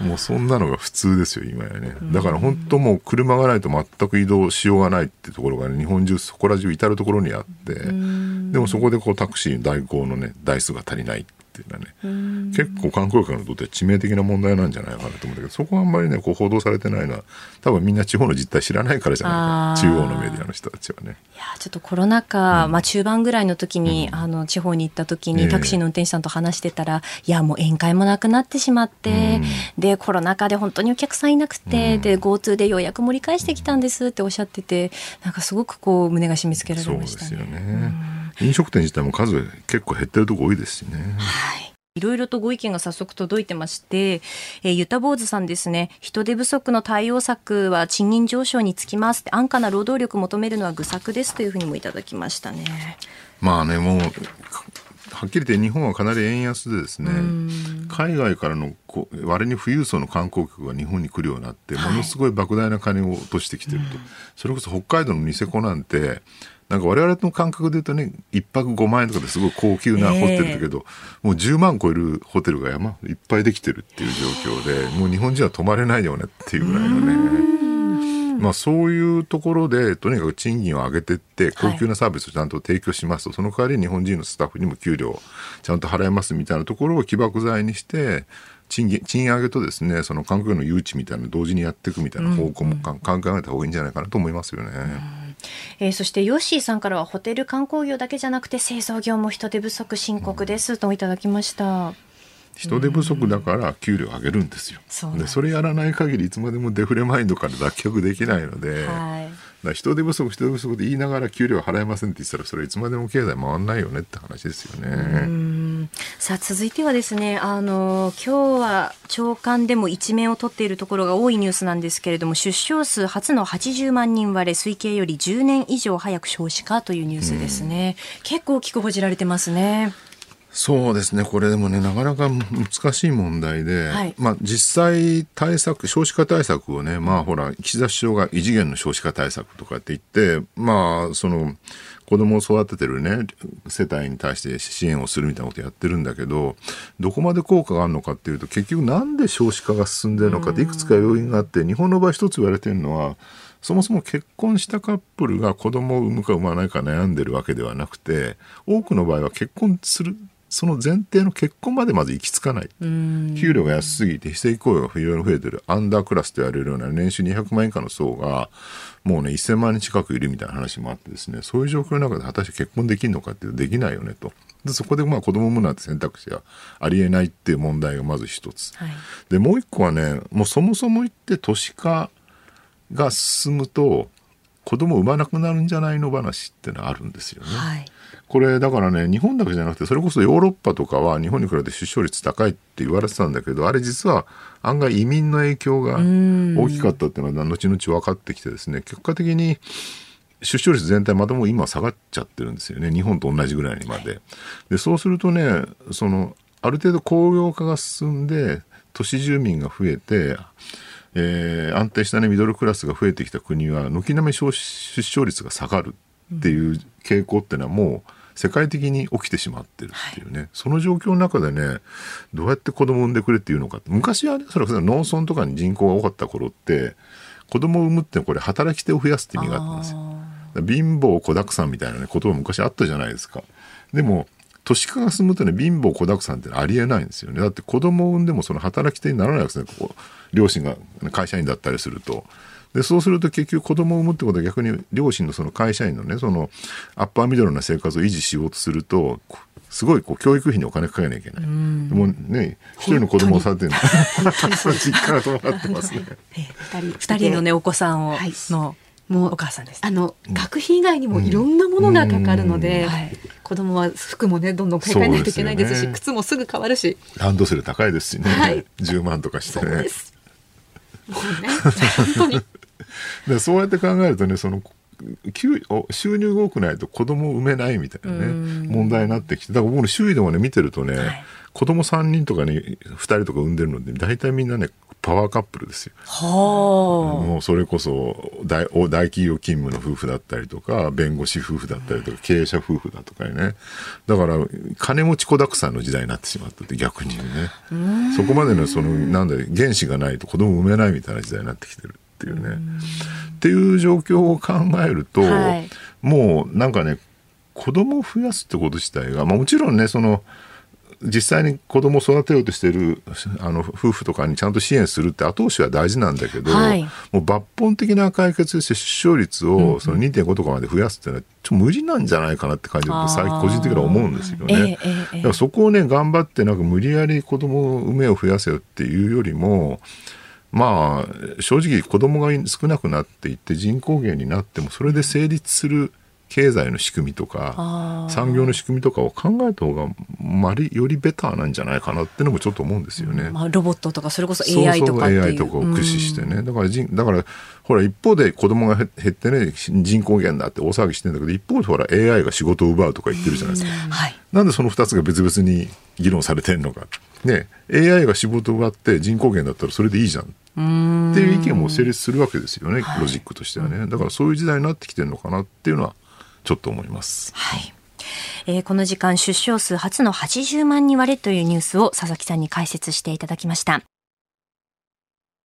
[SPEAKER 3] もうそんなのが普通ですよ今やね。だから本当もう車がないと全く移動しようがないってところが、ね、日本中そこら中至る所にあって。でもそこでこうタクシー代行のね台数が足りないっていうのはね結構観光客にとっては致命的な問題なんじゃないかなと思うんだけどそこはあんまりねこう報道されてないのは多分みんな地方の実態知らないからじゃないか中央のメディアの人たちはね。
[SPEAKER 1] いやちょっとコロナ禍、うん、まあ、中盤ぐらいの時に、うん、あの地方に行った時にタクシーの運転手さんと話してたら、いやもう宴会もなくなってしまって、うん、でコロナ禍で本当にお客さんいなくて、で GoTo で予約盛り返してきたんですっておっしゃっててなんかすごくこう胸が締め付けられましたね。そうですよね、
[SPEAKER 3] 飲食店自体も数結構減ってるとこ多いですしね。
[SPEAKER 1] はいいろいろとご意見が早速届いてまして、えー、ゆたぼうずさんですね、人手不足の対応策は賃金上昇につきます安価な労働力求めるのは愚策ですというふうにもいただきましたね。
[SPEAKER 3] まあね、もう、はっきり言って日本はかなり円安でですね、海外からの割に富裕層の観光客が日本に来るようになって、ものすごい莫大な金を落としてきてると。それこそ北海道のニセコなんて、なんか我々の感覚で言うとね1泊5万円とかですごい高級なホテルだけど、えー、もう10万超えるホテルが山いっぱいできてるっていう状況でもう日本人は泊まれないよねっていうぐらいのね。まあ、そういうところでとにかく賃金を上げていって高級なサービスをちゃんと提供しますと、はい、その代わり日本人のスタッフにも給料ちゃんと払えますみたいなところを起爆剤にして賃金賃上げとですねその韓国の誘致みたいなの同時にやっていくみたいな方向も考えた方がいいんじゃないかなと思いますよね。うん
[SPEAKER 1] えー、そしてヨッシーさんからはホテル観光業だけじゃなくて製造業も人手不足深刻ですといただきました。
[SPEAKER 3] 人手不足だから給料上げるんですよ。そでそれやらない限りいつまでもデフレマインドから脱却できないので、はい、だ人手不足人手不足で言いながら給料払えませんって言ったらそれいつまでも経済回んないよねって話ですよね。
[SPEAKER 1] さあ続いてはですねあの今日は長官でも一面を取っているところが多いニュースなんですけれども出生数初の80万人割れ推計より10年以上早く少子化というニュースですね。結構大きく報じられてますね。
[SPEAKER 3] そうですね、これでもね、なかなか難しい問題で、はい、まあ、実際、対策、少子化対策をね、まあ、ほら、岸田首相が異次元の少子化対策とかって言って、まあ、その、子供を育ててるね、世帯に対して支援をするみたいなことやってるんだけど、どこまで効果があるのかっていうと、結局なんで少子化が進んでるのかっていくつか要因があって、日本の場合一つ言われてるのは、そもそも結婚したカップルが子供を産むか産まないか悩んでるわけではなくて、多くの場合は結婚するその前提の結婚までまず行き着かない。給料が安すぎて非正規雇用が非常に増えてる。アンダークラスと言われるような年収200万円以下の層が、もうね、1000万人近くいるみたいな話もあってですね、そういう状況の中で果たして結婚できるのかっていうとできないよねと。でそこでまあ子供を産むなんて選択肢はありえないっていう問題がまず一つ。はい、で、もう一個はね、もうそもそも言って都市化が進むと、子供を産まなくなるんじゃないの話ってのはあるんですよね。はいこれだからね日本だけじゃなくてそれこそヨーロッパとかは日本に比べて出生率高いって言われてたんだけどあれ実は案外移民の影響が大きかったっていうのは後々分かってきてですね結果的に出生率全体またもう今下がっちゃってるんですよね日本と同じぐらいにまで。でそうするとねそのある程度工業化が進んで都市住民が増えてえー、安定した、ね、ミドルクラスが増えてきた国は軒並み出生率が下がるっていう傾向っていうのはもう世界的に起きてしまってるっていうね、はい、その状況の中でねどうやって子供を産んでくれっていうのか昔はねそれは農村とかに人口が多かった頃って子供を産むってこれ働き手を増やすって意味があったんですよ。貧乏子だくさんみたいなね言葉昔あったじゃないですか。でも都市化が進むとね貧乏子だくさんってありえないんですよね。だって子供を産んでもその働き手にならないですね。ここ両親が会社員だったりすると。でそうすると結局子供を産むってことは逆に両親のその会社員のねそのアッパーミドルな生活を維持しようとするとすごいこう教育費にお金かけなきゃいけない。もうね、一人の子供をされてるの。実家が伴ってますね。
[SPEAKER 1] 二人、二人のね、お子さんを、の、もうお母さんです。
[SPEAKER 2] あの、学費以外にもいろんなものがかかるので、子供は服もね、どんどん買い替えないといけないですし、靴もすぐ変わるし。
[SPEAKER 3] ランドセル高いですしね。はい、10万とかしてね。もうね、本当に。でそうやって考えるとねその給収入が多くないと子供を産めないみたいなね問題になってきてだから僕の周囲でもね見てるとね、はい、子供3人とかね2人とか産んでるので大体みんなねパワーカップルですよ。もうそれこそ大大企業勤務の夫婦だったりとか弁護士夫婦だったりとか経営者夫婦だとかね。だから金持ち子だくさんの時代になってしまったって逆にね。そこまでのそのなんだ原資がないと子供産めないみたいな時代になってきてる。っていうね。っていう状況を考えると、はい、もうなんかね子供を増やすってこと自体が、まあ、もちろんねその実際に子供を育てようとしているあの夫婦とかにちゃんと支援するって後押しは大事なんだけど、はい、もう抜本的な解決として出生率をその2.5とかまで増やすっていうのはちょっと無理なんじゃないかなって感じで最近個人的には思うんですよね。えーえー、だからそこをね頑張ってなんか無理やり子供を産めを増やせよっていうよりもまあ正直子供が少なくなっていって人口減になってもそれで成立する経済の仕組みとか産業の仕組みとかを考えた方がまりよりベターなんじゃないかなっていうのもちょっと思うんですよね。ま
[SPEAKER 1] あ、ロボットとかそれこそ AI とか
[SPEAKER 3] そうそう。AI とかを駆使してね、うん、だからだからほら一方で子供が減ってね人口減だって大騒ぎしてんだけど一方でほら AI が仕事を奪うとか言ってるじゃないですか。うん。はい、なんでその2つが別々に議論されてるのか。ね AI が仕事を奪って人口減だったらそれでいいじゃんっていう意見も成立するわけですよね、ロジックとしてはね。だからそういう時代になってきてるのかなっていうのはちょっと思います。
[SPEAKER 1] はいえー、この時間出生数初の80万人割れというニュースを佐々木さんに解説していただきました。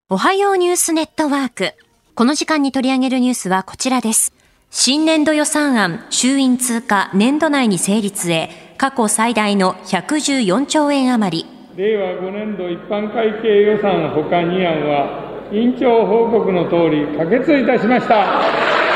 [SPEAKER 1] おはようニュースネットワーク。この時間に取り上げるニュースはこちらです。新年度予算案、衆院通過年度内に成立へ、過去最大の114兆円余り。
[SPEAKER 5] 令和5年度一般会計予算ほか2案は、委員長報告のとおり可決いたしました。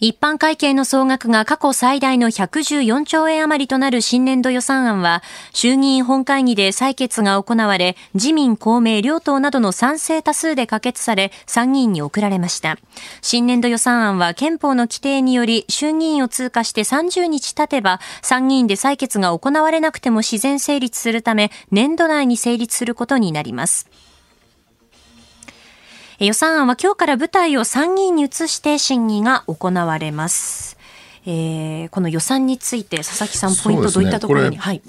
[SPEAKER 1] 一般会計の総額が過去最大の114兆円余りとなる新年度予算案は、衆議院本会議で採決が行われ、自民、公明両党などの賛成多数で可決され、参議院に送られました。新年度予算案は憲法の規定により、衆議院を通過して30日経てば、参議院で採決が行われなくても自然成立するため、年度内に成立することになります。予算案は今日から舞台を参議院に移して審議が行われます。えー、この予算について佐々木さんポイントどういったところに、ね。はい、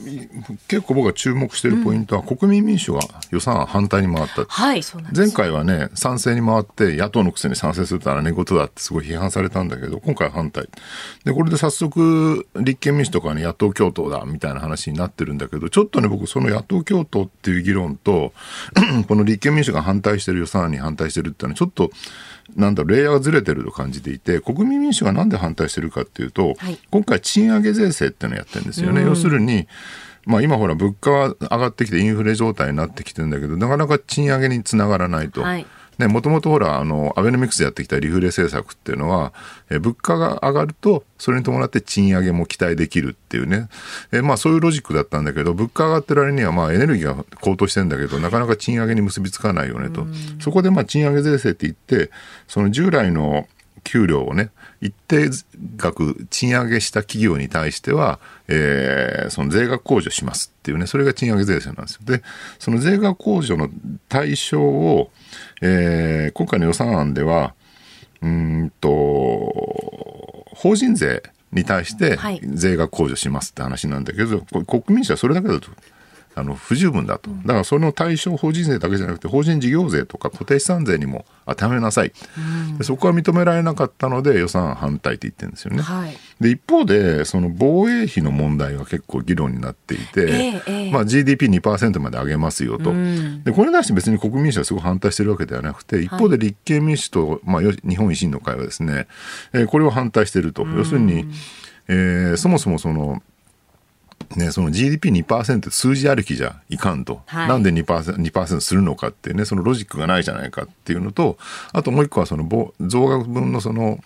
[SPEAKER 3] 結構僕が注目しているポイントは、うん、国民民主が予算案反対に回った、
[SPEAKER 1] はい、
[SPEAKER 3] 前回はね賛成に回って野党のくせに賛成するとは寝言だってすごい批判されたんだけど今回は反対。でこれで早速立憲民主とかに野党共闘だみたいな話になってるんだけどちょっとね僕その野党共闘っていう議論と この立憲民主が反対してる予算案に反対してるっていうのはちょっとなんだレイヤーがずれてると感じていて国民民主がなんで反対してるかっていうと、はい、今回賃上げ税制っていうのをやってるんですよね。要するにまあ、今ほら物価は上がってきてインフレ状態になってきてるんだけどなかなか賃上げにつながらないと。はいね、もともとほら、あの、アベノミクスでやってきたリフレ政策っていうのは、え物価が上がると、それに伴って賃上げも期待できるっていうね。えまあそういうロジックだったんだけど、物価上がってる割には、まあエネルギーが高騰してんだけど、なかなか賃上げに結びつかないよねと。そこでまあ賃上げ税制って言って、その従来の給料をね、一定額賃上げした企業に対しては、えー、その税額控除しますっていうね、それが賃上げ税制なんですよ。で、その税額控除の対象を、えー、今回の予算案では、うんと、法人税に対して税額控除しますって話なんだけど、はい、国民主はそれだけだとあの不十分だと、だからその対象法人税だけじゃなくて法人事業税とか固定資産税にも当てはめなさい、うん、そこは認められなかったので予算反対って言ってるんですよね。はい、で一方でその防衛費の問題が結構議論になっていて、えーえー、まあ、GDP2% まで上げますよと、うん、でこれに対して別に国民主はすごい反対してるわけではなくて一方で立憲民主と、まあ、日本維新の会はですね、えー、これを反対してると。要するに、えー、そもそもそのね、その GDP2% 数字歩きじゃいかんと、はい、なんで 2%, 2するのかってねそのロジックがないじゃないかっていうのとあともう一個はその増額分のその、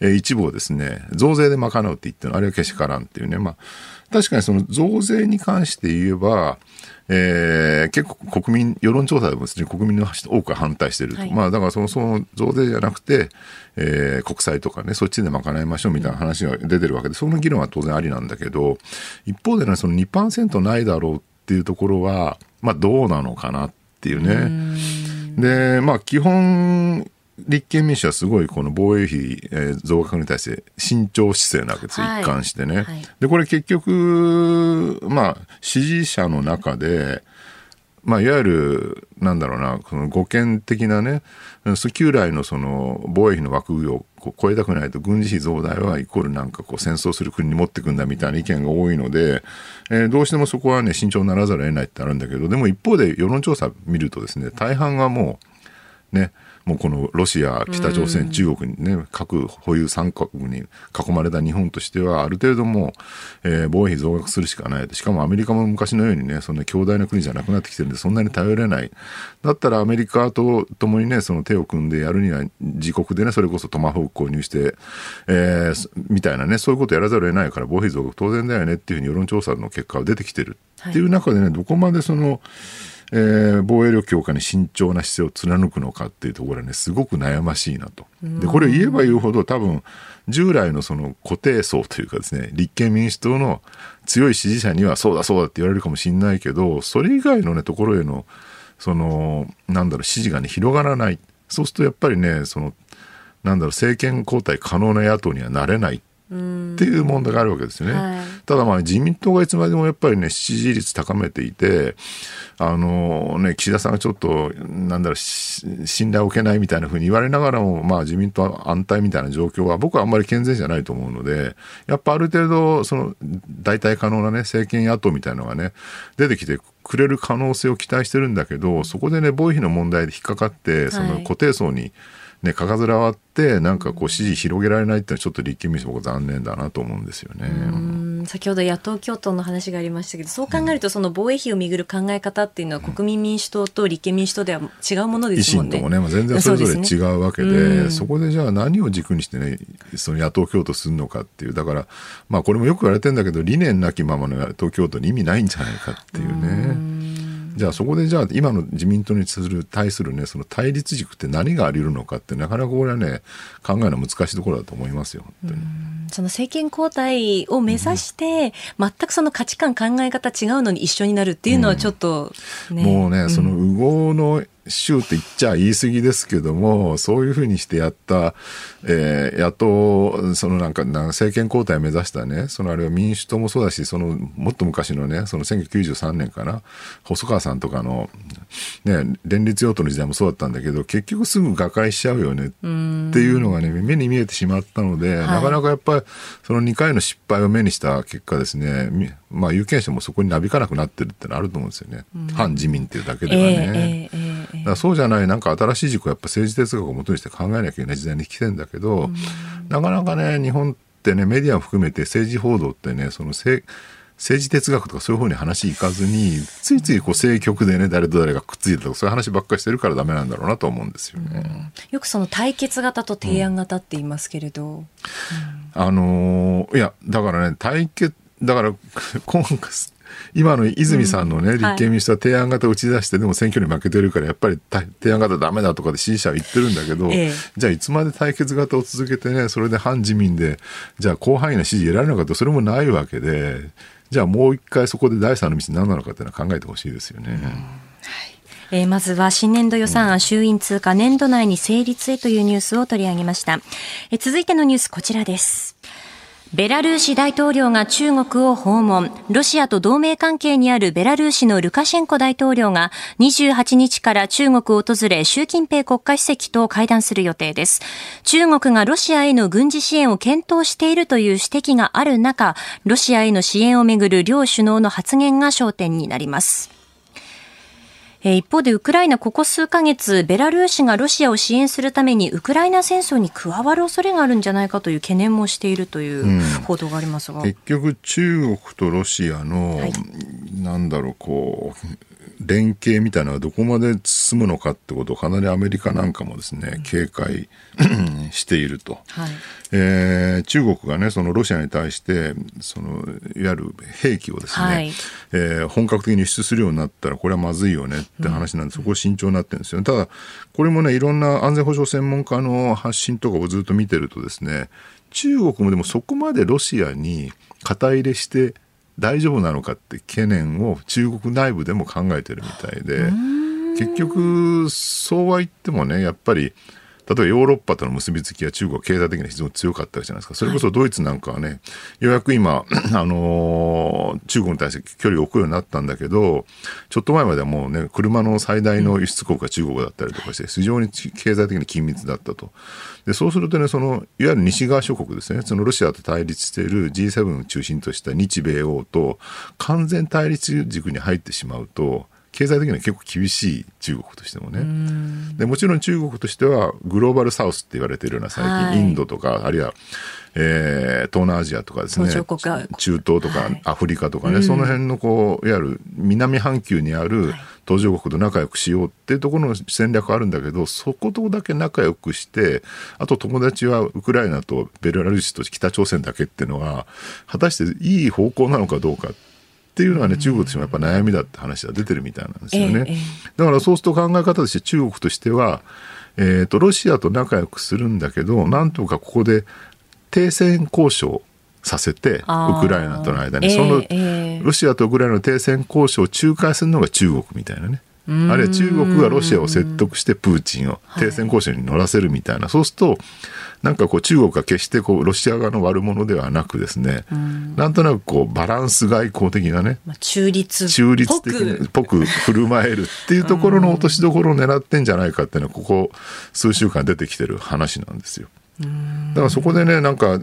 [SPEAKER 3] えー、一部をですね増税で賄うって言ってるのあれはけしからんっていうね。まあ確かにその増税に関して言えばえー、結構国民、世論調査でもですね、国民の多くが反対していると。はい、まあ、だからその、その増税じゃなくて、えー、国債とかね、そっちで賄いましょうみたいな話が出てるわけで、その議論は当然ありなんだけど、一方でね、その2%ないだろうっていうところは、まあ、どうなのかなっていうね。で、まあ、基本、立憲民主はすごいこの防衛費、えー、増額に対して慎重姿勢なわけです、はい、一貫してね、はい、でこれ結局まあ支持者の中でまあ、いわゆる、なんだろうな、この護憲的なね、旧来のその防衛費の枠組みを超えたくないと軍事費増大はイコールなんかこう戦争する国に持ってくんだみたいな意見が多いので、えー、どうしてもそこはね、慎重にならざるを得ないってあるんだけど、でも一方で世論調査見るとですね、大半がもう、ね、もうこのロシア、北朝鮮、中国にね、核保有3カ国に囲まれた日本としては、ある程度もう、えー、防衛費増額するしかないと。しかもアメリカも昔のようにね、そんな強大な国じゃなくなってきてるんで、そんなに頼れない。だったらアメリカと共にね、その手を組んでやるには、自国でね、それこそトマホーク購入して、えー、みたいなね、そういうことやらざるを得ないから、防衛費増額当然だよねっていうふうに世論調査の結果が出てきてるっていう中でね、どこまでその、えー、防衛力強化に慎重な姿勢を貫くのかっていうところはねすごく悩ましいなと。でこれを言えば言うほど多分従来のその固定層というかですね立憲民主党の強い支持者にはそうだそうだって言われるかもしれないけどそれ以外のねところへのそのなんだろう支持がね広がらないそうするとやっぱりねそのなんだろう政権交代可能な野党にはなれないっていう問題があるわけですよね。はい、ただまあ自民党がいつまでもやっぱりね支持率高めていてあのね岸田さんがちょっとなんだろう信頼を受けないみたいなふうに言われながらもまあ自民党は安泰みたいな状況は僕はあんまり健全じゃないと思うのでやっぱある程度その代替可能なね政権野党みたいなのがね出てきてくれる可能性を期待してるんだけどそこでね防衛費の問題で引っかかってその固定層に、はいね、かかずら割って、なんかこう支持広げられないってのはちょっと立憲民主僕残念だなと思うんですよね。
[SPEAKER 1] 先ほど野党共闘の話がありましたけどそう考えるとその防衛費をめぐる考え方っていうのは国民民主党と立憲民主党では違うものですもんね。
[SPEAKER 3] 維新ともね、まあ、全然それぞれ違うわけで、そ、ねうん、そこでじゃあ何を軸にしてねその野党共闘するのかっていうだからまあこれもよく言われてるんだけど理念なきままの野党共闘に意味ないんじゃないかっていうね。うじゃあそこでじゃあ今の自民党にする対するねその対立軸って何があり得るのかってなかなかこれはね考えるの難しいところだと思いますよ。
[SPEAKER 1] その政権交代を目指して、うん、全くその価値観考え方違うのに一緒になるっていうのはちょっと、
[SPEAKER 3] ね、もうね、その右往の州って言っちゃ言い過ぎですけども、そういうふうにしてやった、えー、野党、そのなんか、なんか政権交代を目指したね、そのあれは民主党もそうだし、そのもっと昔のね、その1993年かな、細川さんとかの、ね、連立与党の時代もそうだったんだけど、結局すぐ瓦解しちゃうよねっていうのがね、目に見えてしまったので、はい、なかなかやっぱり、その2回の失敗を目にした結果ですね、まあ有権者もそこになびかなくなってるってのあると思うんですよね。反自民っていうだけではね。えーえーえーだそうじゃないなんか新しい軸をやっぱ政治哲学をもとにして考えなきゃいけない時代に来てんだけど、なかなかね日本ってねメディアを含めて政治報道ってねその政治哲学とかそういうふうに話いかずについついこう政局でね誰と誰がくっついたとかそういう話ばっかりしてるからダメなんだろうなと思うんですよね。
[SPEAKER 1] よくその対決型と提案型って言いますけれど。うん、
[SPEAKER 3] あのー、いやだからね対決だから 今今の泉さんのね、立憲民主党は提案型打ち出して、でも選挙に負けてるから、やっぱり提案型だめだとかで支持者は言ってるんだけど、ええ、じゃあいつまで対決型を続けてね、それで反自民で、じゃあ広範囲な支持得られるのかと、それもないわけで、じゃあもう一回そこで第三の道何なのかっていうのは考えてほしいですよね。うん
[SPEAKER 1] えー、まずは新年度予算案衆院通過年度内に成立へというニュースを取り上げました。えー、続いてのニュースこちらです。ベラルーシ大統領が中国を訪問。ロシアと同盟関係にあるベラルーシのルカシェンコ大統領が28日から中国を訪れ、習近平国家主席と会談する予定です。中国がロシアへの軍事支援を検討しているという指摘がある中、ロシアへの支援をめぐる両首脳の発言が焦点になります。え一方でウクライナここ数ヶ月、ベラルーシがロシアを支援するためにウクライナ戦争に加わる恐れがあるんじゃないかという懸念もしているという報道がありますが、うん、
[SPEAKER 3] 結局中国とロシアの、はい、なんだろうこう連携みたいなのはどこまで進むのかってことをかなりアメリカなんかもですね、警戒 していると、はい、えー、中国がねそのロシアに対してそのいわゆる兵器をですね、はい、えー、本格的に輸出するようになったらこれはまずいよねって話なんで、うん、そこ慎重になってるんですよ、ね、ただこれもねいろんな安全保障専門家の発信とかをずっと見てるとですね中国もでもそこまでロシアに肩入れして大丈夫なのかって懸念を中国内部でも考えてるみたいで結局そうは言ってもねやっぱり例えばヨーロッパとの結びつきは中国は経済的に非常に強かったじゃないですか？それこそドイツなんかはね、ようやく今、あのー、中国に対して距離を置くようになったんだけど、ちょっと前まではもうね、車の最大の輸出国が中国だったりとかして、非常に経済的に緊密だったと。で、そうするとね、その、いわゆる西側諸国ですね、そのロシアと対立している G7 を中心とした日米欧と完全対立軸に入ってしまうと、経済的には結構厳しい中国としてもね。でもちろん中国としてはグローバルサウスって言われているような最近、はい、インドとかあるいは、えー、東南アジアとかですね。中東とかアフリカとかね、はい、その辺のこういわゆる南半球にある途上国と仲良くしようっていうところの戦略あるんだけどそことだけ仲良くしてあと友達はウクライナとベラルーシと北朝鮮だけっていうのは果たしていい方向なのかどうかっていうのはね、中国としてもやっぱ悩みだって話が出てるみたいなんですよね。えー、だからそうすると考え方として中国としては、えっ、ー、と、ロシアと仲良くするんだけど、なんとかここで停戦交渉させて、ウクライナとの間に、その、ロシアとウクライナの停戦交渉を仲介するのが中国みたいなね。あるいは中国がロシアを説得してプーチンを停戦交渉に乗らせるみたいな、はい、そうするとなんかこう中国が決してこうロシア側の悪者ではなくですね、ん。なんとなくこうバランス外交的なね、
[SPEAKER 1] まあ、中立。
[SPEAKER 3] 中立的にっぽく振る舞えるっていうところの落としどころを狙ってんじゃないかっていうのはここ数週間出てきてる話なんですよ。だからそこでねなんか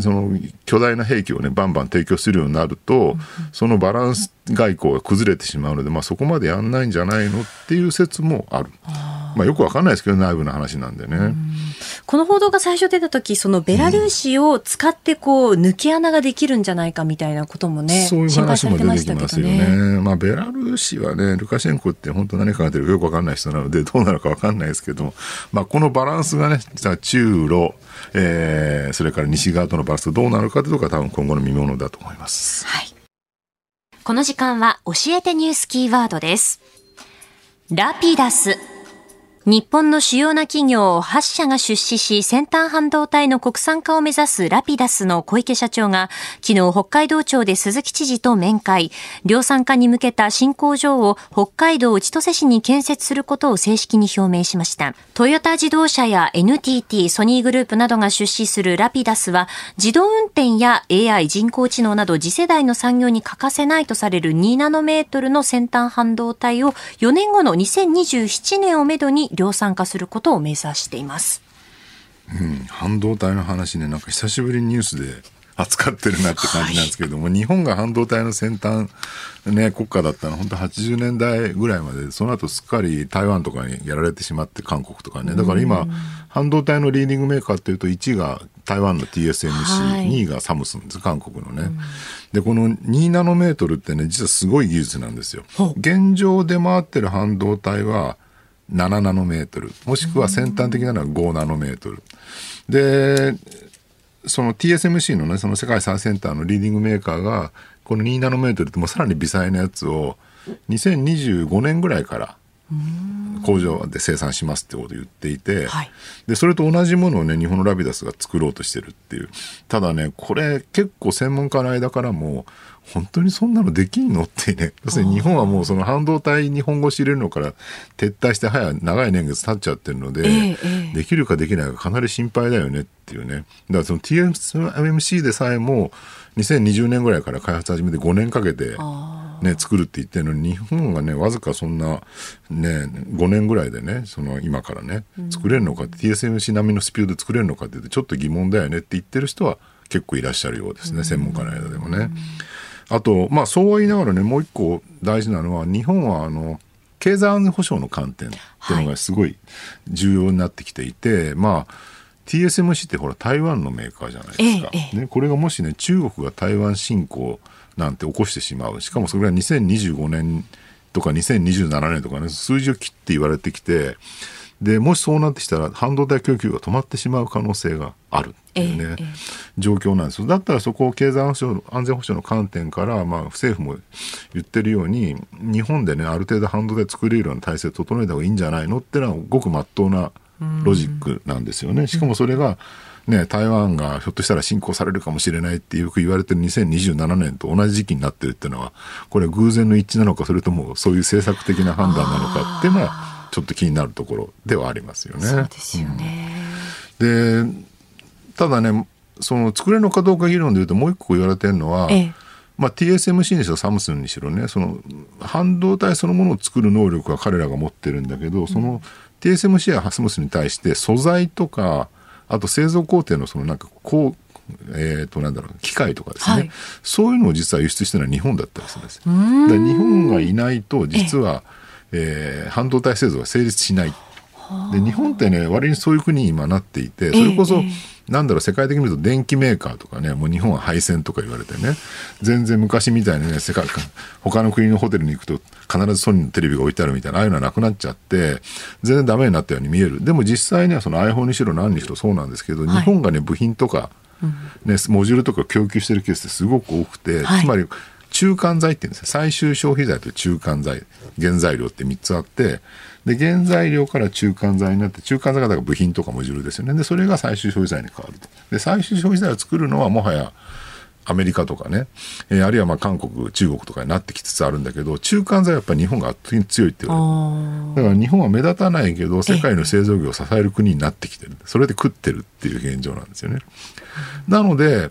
[SPEAKER 3] その巨大な兵器をねバンバン提供するようになると、そのバランス外交が崩れてしまうので、まあ、そこまでやんないんじゃないのっていう説もある。あまあよくわかんないですけど内部の話なんでね。
[SPEAKER 1] この報道が最初出た時そのベラルーシを使ってこう抜け穴ができるんじゃないかみたいなこともね、
[SPEAKER 3] そういう話も出てきますよね。まあベラルーシはねルカシェンコって本当何考えてるかよくわかんない人なのでどうなるかわかんないですけど、まあこのバランスがね中ロ、えー、それから西側とのバランスどうなるかというところが多分今後の見ものだと思います。
[SPEAKER 1] はい。この時間は教えてニュースキーワードです。ラピダス。日本の主要な企業8社が出資し先端半導体の国産化を目指すラピダスの小池社長が昨日北海道庁で鈴木知事と面会、量産化に向けた新工場を北海道千歳市に建設することを正式に表明しました。トヨタ自動車や NTT、ソニーグループなどが出資するラピダスは自動運転や AI 人工知能など次世代の産業に欠かせないとされる2ナノメートルの先端半導体を4年後の2027年をめどに量産化することを目指しています。
[SPEAKER 3] うん、半導体の話ね、なんか久しぶりにニュースで扱ってるなって感じなんですけれども、はい、日本が半導体の先端、ね、国家だったのは本当80年代ぐらいまで、その後すっかり台湾とかにやられてしまって、韓国とかね。だから今、半導体のリーディングメーカーっていうと、1位が台湾の TSMC、はい、2位がサムスンです、韓国のね。で、この2ナノメートルってね、実はすごい技術なんですよ。現状で回ってる半導体は、7ナノメートル、もしくは先端的なのは5ナノメートル。で、その TSMC のね、その世界最先端のリーディングメーカーが、この2ナノメートルってもうさらに微細なやつを2025年ぐらいから工場で生産しますってことを言っていて、はい、でそれと同じものをね日本のラビダスが作ろうとしてるっていう。ただねこれ結構専門家の間からも本当にそんなのできんの？ってね。要するに日本はもうその半導体日本語知れるのから撤退して早長い年月経っちゃってるので、えー、できるかできないかかなり心配だよねっていうね。だからその TSMC でさえも2020年ぐらいから開発始めて5年かけて。ね、作るって言ってるのに日本がねわずかそんな、ね、5年ぐらいでねその今からね作れるのかうん、TSMC 並みのスピードで作れるのかって言ってちょっと疑問だよねって言ってる人は結構いらっしゃるようですね、うん、専門家の間でもね。あとまあそうは言いながらねもう一個大事なのは日本はあの経済安全保障の観点っていうのがすごい重要になってきていて、はい、まあ TSMC ってほら台湾のメーカーじゃないですか、ええ、ね、これがもしね中国が台湾侵攻なんて起こしてしまう。しかもそれが2025年とか2027年とかね数字を切って言われてきてでもしそうなってきたら半導体供給が止まってしまう可能性があるっていうね、ええ、状況なんですよだったらそこを経済安全保障の観点から、まあ、政府も言ってるように日本でねある程度半導体作れるような体制を整えた方がいいんじゃないのっていうのはごくまっとうなロジックなんですよね。しかもそれが、ね、台湾がひょっとしたら侵攻されるかもしれないってよく言われてる2027年と同じ時期になってるっていうのは、これは偶然の一致なのか、それともそういう政策的な判断なのかっていうのは、ちょっと気になるところではありますよね。
[SPEAKER 1] そうですよね。
[SPEAKER 3] うん、で、ただね、その作れるのかどうか議論でいうともう一個言われてるのは、ええ。まあ、TSMC にしろサムスンにしろねその半導体そのものを作る能力は彼らが持ってるんだけどその TSMC やハスムスに対して素材とかあと製造工程のそのなんかこうえー、となんだろう機械とかですね、はい、そういうのを実は輸出してるのは日本だったりするんですで日本がいないと実は、えー、半導体製造が成立しない。で日本ってね割にそういう国に今なっていてそれこそ、えーなんだろう、世界的に見ると電機メーカーとかね、もう日本は配線とか言われてね、全然昔みたいにね、世界、他の国のホテルに行くと必ずソニーのテレビが置いてあるみたいな、ああいうのはなくなっちゃって、全然ダメになったように見える。でも実際にはその iPhone にしろ何にしろそうなんですけど、日本がね、部品とか、ね、モジュールとか供給してるケースってすごく多くて、つまり、中間材って言うんですよ。最終消費財と中間材、原材料って3つあって、で、原材料から中間材になって、中間材が部品とかモジュールですよね。で、それが最終消費財に変わると。で、最終消費財を作るのはもはや、アメリカとかね、えー、あるいはまあ韓国、中国とかになってきつつあるんだけど、中間材はやっぱり日本が圧倒的に強いって言われる。だから日本は目立たないけど、世界の製造業を支える国になってきてる。それで食ってるっていう現状なんですよね。なので、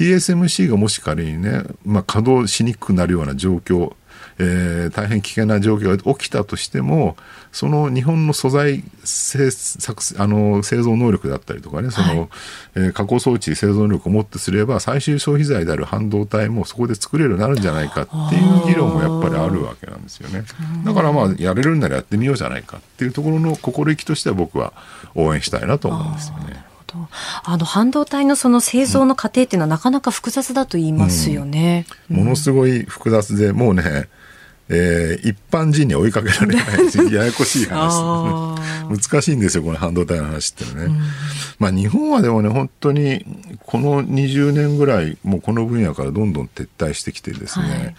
[SPEAKER 3] TSMC がもし仮にね、まあ、稼働しにくくなるような状況えー、大変危険な状況が起きたとしても、その日本の素材製作あの製造能力だったりとかね、その、はい、えー、加工装置製造能力をもってすれば、最終消費財である半導体もそこで作れるようになるんじゃないかっていう議論もやっぱりあるわけなんですよね。だからまあ、やれるんならやってみようじゃないかっていうところの心意気としては僕は応援したいなと思うんですよね。
[SPEAKER 1] あの半導体のその製造の過程っていうのはなかなか複雑だと言いますよね。
[SPEAKER 3] うん、ものすごい複雑で、もうね、えー、一般人に追いかけられない ややこしい話難しいんですよこの半導体の話ってね、うん、まあ日本はでもね本当にこの20年ぐらいもうこの分野からどんどん撤退してきてですね、はい、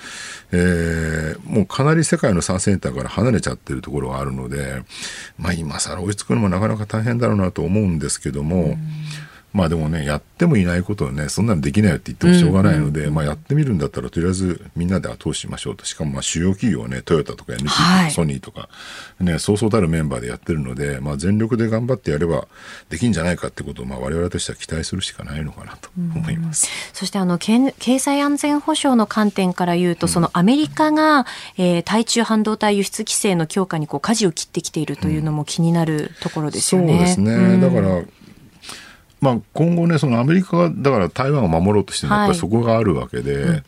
[SPEAKER 3] えー、もうかなり世界の3センターから離れちゃってるところがあるのでまあ今更追いつくのもなかなか大変だろうなと思うんですけども、うんまあでもね、やってもいないことをね、そんなのできないよって言ってもしょうがないので、うんうん、まあやってみるんだったら、とりあえずみんなで後押ししましょうと。しかもまあ主要企業ね、トヨタとか NT とかソニーとか、ね、そうそうたるメンバーでやってるので、まあ全力で頑張ってやればできんじゃないかってことを、まあ我々としては期待するしかないのかなと思います。
[SPEAKER 1] そしてあの、経済安全保障の観点から言うと、そのアメリカが、えー、対中半導体輸出規制の強化にこう舵を切ってきているというのも気になるところですよね。
[SPEAKER 3] そうですね。だから、まあ、今後ね、そのアメリカが、だから台湾を守ろうとしてるのは、やっぱりそこがあるわけで、はいうん。うん、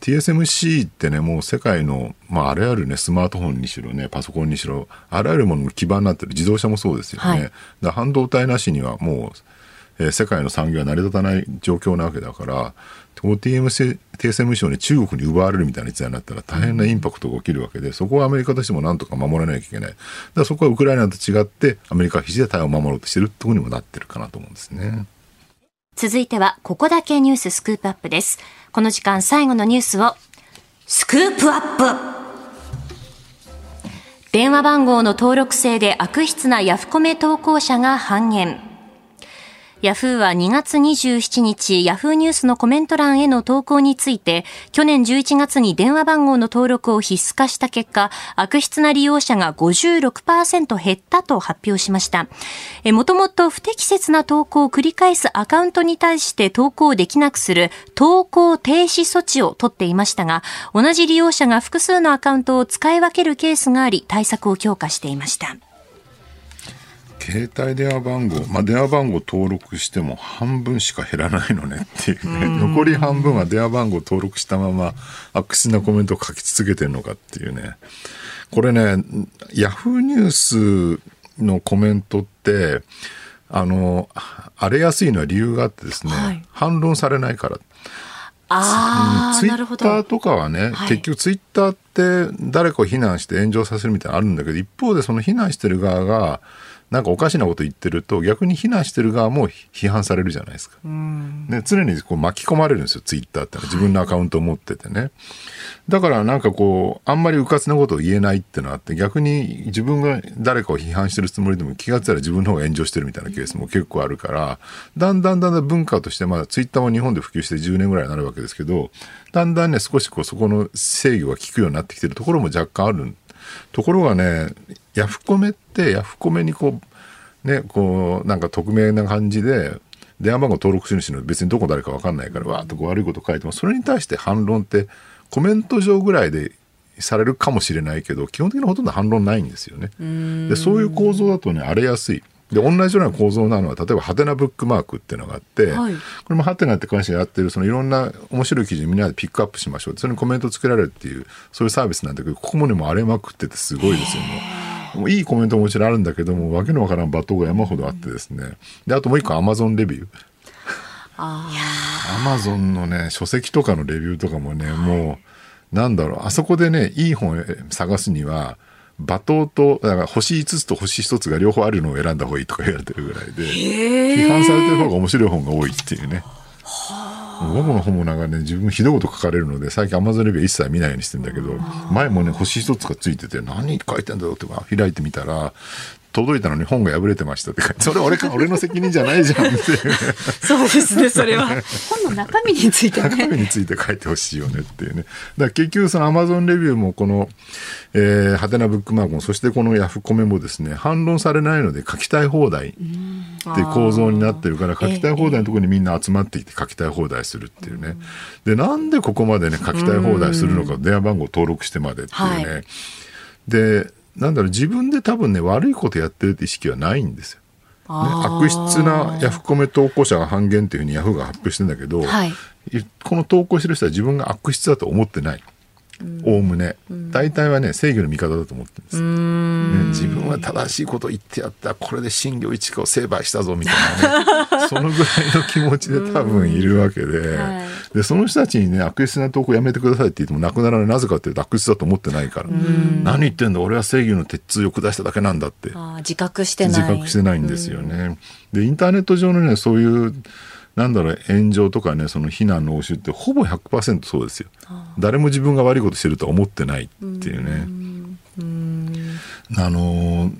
[SPEAKER 3] TSMC ってね、もう世界の、まあ、あらゆるね、スマートフォンにしろね、パソコンにしろ、あらゆるものの基盤になってる、自動車もそうですよね。はい、だ半導体なしにはもう、えー、世界の産業は成り立たない状況なわけだから、TMC、TSM に中国に奪われるみたいな事態になったら大変なインパクトが起きるわけで、そこはアメリカとしてもなんとか守らなきゃいけない。だからそこはウクライナと違って、アメリカは必死で台湾を守ろうとしてるところにもなってるかなと思うんですね。
[SPEAKER 1] 続いては、ここだけニューススクープアップです。この時間最後のニュースを、スクープアップ電話番号の登録制で悪質なヤフコメ投稿者が半減。ヤフーは2月27日、ヤフーニュースのコメント欄への投稿について、去年11月に電話番号の登録を必須化した結果、悪質な利用者が56%減ったと発表しました。もともと不適切な投稿を繰り返すアカウントに対して投稿できなくする投稿停止措置を取っていましたが、同じ利用者が複数のアカウントを使い分けるケースがあり、対策を強化していました。
[SPEAKER 3] 携帯電話番号、まあ、電話番号登録しても半分しか減らないのねっていう。ね、う残り半分は電話番号登録したまま悪質なコメントを書き続けてるのかっていうね。これね、ヤフーニュースのコメントって、あの、荒れやすいのは理由があってですね、はい、反論されないから。
[SPEAKER 1] あ
[SPEAKER 3] ツイッターとかはね、はい、結局ツイッターって誰かを非難して炎上させるみたいなのあるんだけど、一方でその非難してる側が、なんかおかしなこと言ってると逆に非難してる側も批判されるじゃないですか。ね、常にこう巻き込まれるんですよツイッターって自分のアカウントを持っててね。だからなんかこうあんまりうかつなことを言えないってのはあって逆に自分が誰かを批判してるつもりでも気がついたら自分の方が炎上してるみたいなケースも結構あるからだんだんだんだん文化としてまだツイッターも日本で普及して10年ぐらいになるわけですけどだんだんね少しこうそこの制御が効くようになってきてるところも若干あるところがねヤフコメってヤフコメにこうねこうなんか匿名な感じで電話番号登録するの別にどこ誰か分かんないからわーっとこう悪いこと書いてもそれに対して反論ってコメント上ぐらいでされるかもしれないけど基本的にほとんど反論ないんですよね。でそういう構造だとね荒れやすい。で同じような構造なのは例えばハテナブックマークっていうのがあって、はい、これもハテナって会社がやってるそのいろんな面白い記事みんなでピックアップしましょうそれにコメントつけられるっていうそういうサービスなんだけどここもねも荒れまくっててすごいですよね。もういいコメントももちろんあるんだけどもわけのわからん罵倒が山ほどあってですね。であともう一個アマゾンレビュー。アマゾンのね書籍とかのレビューとかもね、はい、もうなんだろう。あそこでねいい本探すには罵倒とだから星5つと星1つが両方あるのを選んだ方がいいとか言われてるぐらいで批判されてる方が面白い本が多いっていうね。僕の本もなんかね自分ひどいこと書かれるので最近アマゾンレビュー一切見ないようにしてんだけど前もね星一つがついてて何書いてんだろうって開いてみたら届いたのに本が破れてましたって書いて、それ俺か、俺の責任じゃないじゃんっていう。
[SPEAKER 1] そうですね、それは。
[SPEAKER 2] 本の中身についてね。
[SPEAKER 3] 中身について書いてほしいよねっていうね。だから結局そのアマゾンレビューもこの、えー、ハテナブックマークも、そしてこのヤフコメもですね、反論されないので書きたい放題っていう構造になってるから、書きたい放題のところにみんな集まってきて書きたい放題するっていうね。で、なんでここまでね、書きたい放題するのか、電話番号登録してまでっていうね。はい、で、なんだろう、自分で多分ね、悪いことやってるって意識はないんですよ。ね、悪質なヤフコメ投稿者が半減っていうふうにヤフーが発表してんだけど、はい、この投稿してる人は自分が悪質だと思ってない。おおむね、大体はね正義の味方だと思ってるんです、ね、自分は正しいこと言ってやった。これで新業一華を成敗したぞみたいなね。そのぐらいの気持ちで多分いるわけで。はい、でその人たちにね悪質な投稿やめてくださいって言ってもなくならない。なぜかっていうと悪質だと思ってないから。何言ってんだ俺は正義の鉄通を下しただけなんだって。
[SPEAKER 1] 自覚して
[SPEAKER 3] ない。自覚してないんですよね。でインターネット上のねそういうなんだろう炎上とかねその非難の応酬ってほぼ100%そうですよ。誰も自分が悪いことしてるとは思ってないっていうね。あの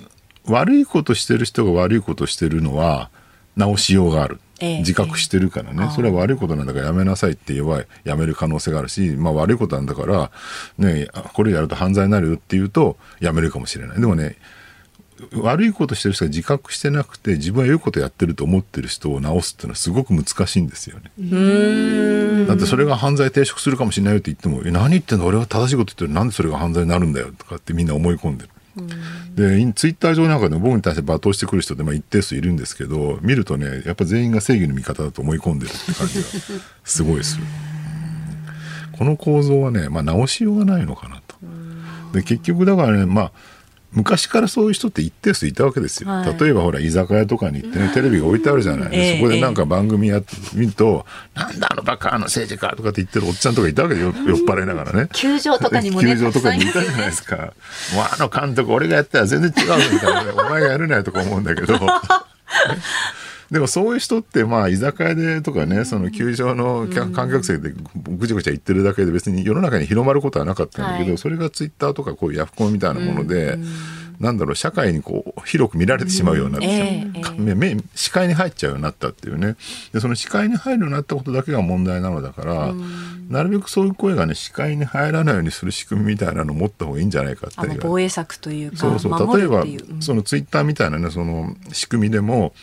[SPEAKER 3] 悪いことしてる人が悪いことしてるのは直しようがある、ええ、自覚してるからね、それは悪いことなんだからやめなさいって言えばやめる可能性があるし、まあ、悪いことなんだから、ね、これやると犯罪になるよって言うとやめるかもしれない。でもね悪いことしてる人が自覚してなくて自分は良いことやってると思ってる人を直すっていうのはすごく難しいんですよね。だってそれが犯罪抵触するかもしれないよって言っても「え何言ってんの？俺は正しいこと言ってるなんでそれが犯罪になるんだよ」とかってみんな思い込んでる。でツイッター上なんかでも僕に対して罵倒してくる人ってまあ一定数いるんですけど見るとねやっぱ全員が正義の味方だと思い込んでるって感じがすごいする。この構造はね、まあ、直しようがないのかなと。で結局だからねまあ昔からそういう人って一定数いたわけですよ、はい、例えばほら居酒屋とかに行ってねテレビが置いてあるじゃない、えー、そこでなんか番組やってみると、えー、なんだあのバカあの政治家とかって言ってるおっちゃんとかいたわけで酔っ払いながらね。
[SPEAKER 2] 球場とかにもね
[SPEAKER 3] 球場とかにいたじゃないですか。もうあの監督俺がやったら全然違うみたいな。お前がやるなよとか思うんだけど でもそういう人ってまあ居酒屋でとかねその球場の観客席でぐちゃぐちゃ言ってるだけで別に世の中に広まることはなかったんだけど、はい、それがツイッターとかこういうヤフコンみたいなもので。なんだろう社会にこう広く見られてしまうようになって、えー、目視界に入っちゃうようになったっていうね。でその視界に入るようになったことだけが問題なのだから、なるべくそういう声がね視界に入らないようにする仕組みみたいなのを持った方がいいんじゃないかっていう。
[SPEAKER 1] 防衛策というか
[SPEAKER 3] そうそう。例えば、うん、そのツイッターみたいなねその仕組みでも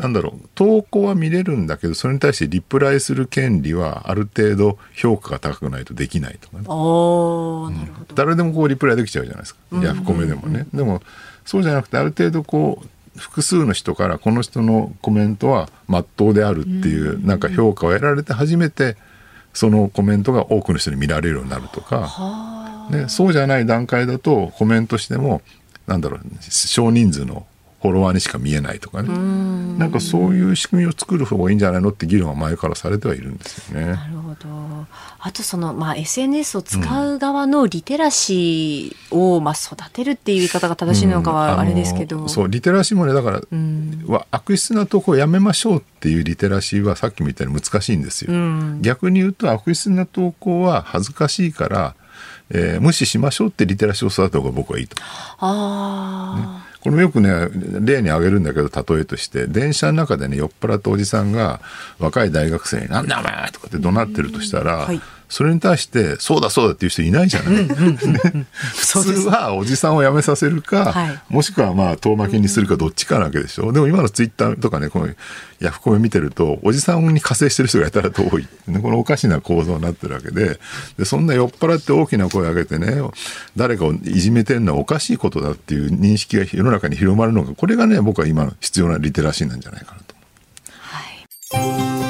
[SPEAKER 3] なんだろう投稿は見れるんだけどそれに対してリプライする権利はある程度評価が高くないとできないとかね、
[SPEAKER 1] うん、
[SPEAKER 3] 誰でもこうリプライできちゃうじゃないですか、ヤフコメでもね、でもそうじゃなくてある程度こう複数の人からこの人のコメントは真っ当であるっていうなんか評価を得られて初めてそのコメントが多くの人に見られるようになるとか、ね、そうじゃない段階だとコメントしてもなんだろう少人数のフォロワーにしか見えないとかね。なんかそういう仕組みを作る方がいいんじゃないのって議論は前からされてはいるんですよね。
[SPEAKER 1] なるほど。あとその、まあ、SNS を使う側のリテラシーを、まあ、育てるっていう言い方が正しいのかはあれですけど、
[SPEAKER 3] うん、そうリテラシーもねだから、うん、悪質なとこをやめましょうっていうリテラシーはさっきも言ったように難しいんですよ。うん、逆に言うと悪質な投稿は恥ずかしいからえー、無視しましょうってリテラシーを育てた方が僕はいいと。
[SPEAKER 1] あ
[SPEAKER 3] ね、これもよくね例に挙げるんだけど例えとして電車の中でね酔っ払ったおじさんが若い大学生に「なんだお前!」とかって怒鳴ってるとしたら、はいそれに対してそうだそうだっていう人いないじゃない。普通はおじさんを辞めさせるか、はい、もしくはまあ遠巻きにするかどっちかなわけでしょ。でも今のツイッターとかねこのヤフコメ見てるとおじさんに加勢してる人がやたらと多い、このおかしな構造になってるわけで。でそんな酔っ払って大きな声を上げてね誰かをいじめてるのはおかしいことだっていう認識が世の中に広まるのがこれがね僕は今の必要なリテラシーなんじゃないかなと。
[SPEAKER 2] はい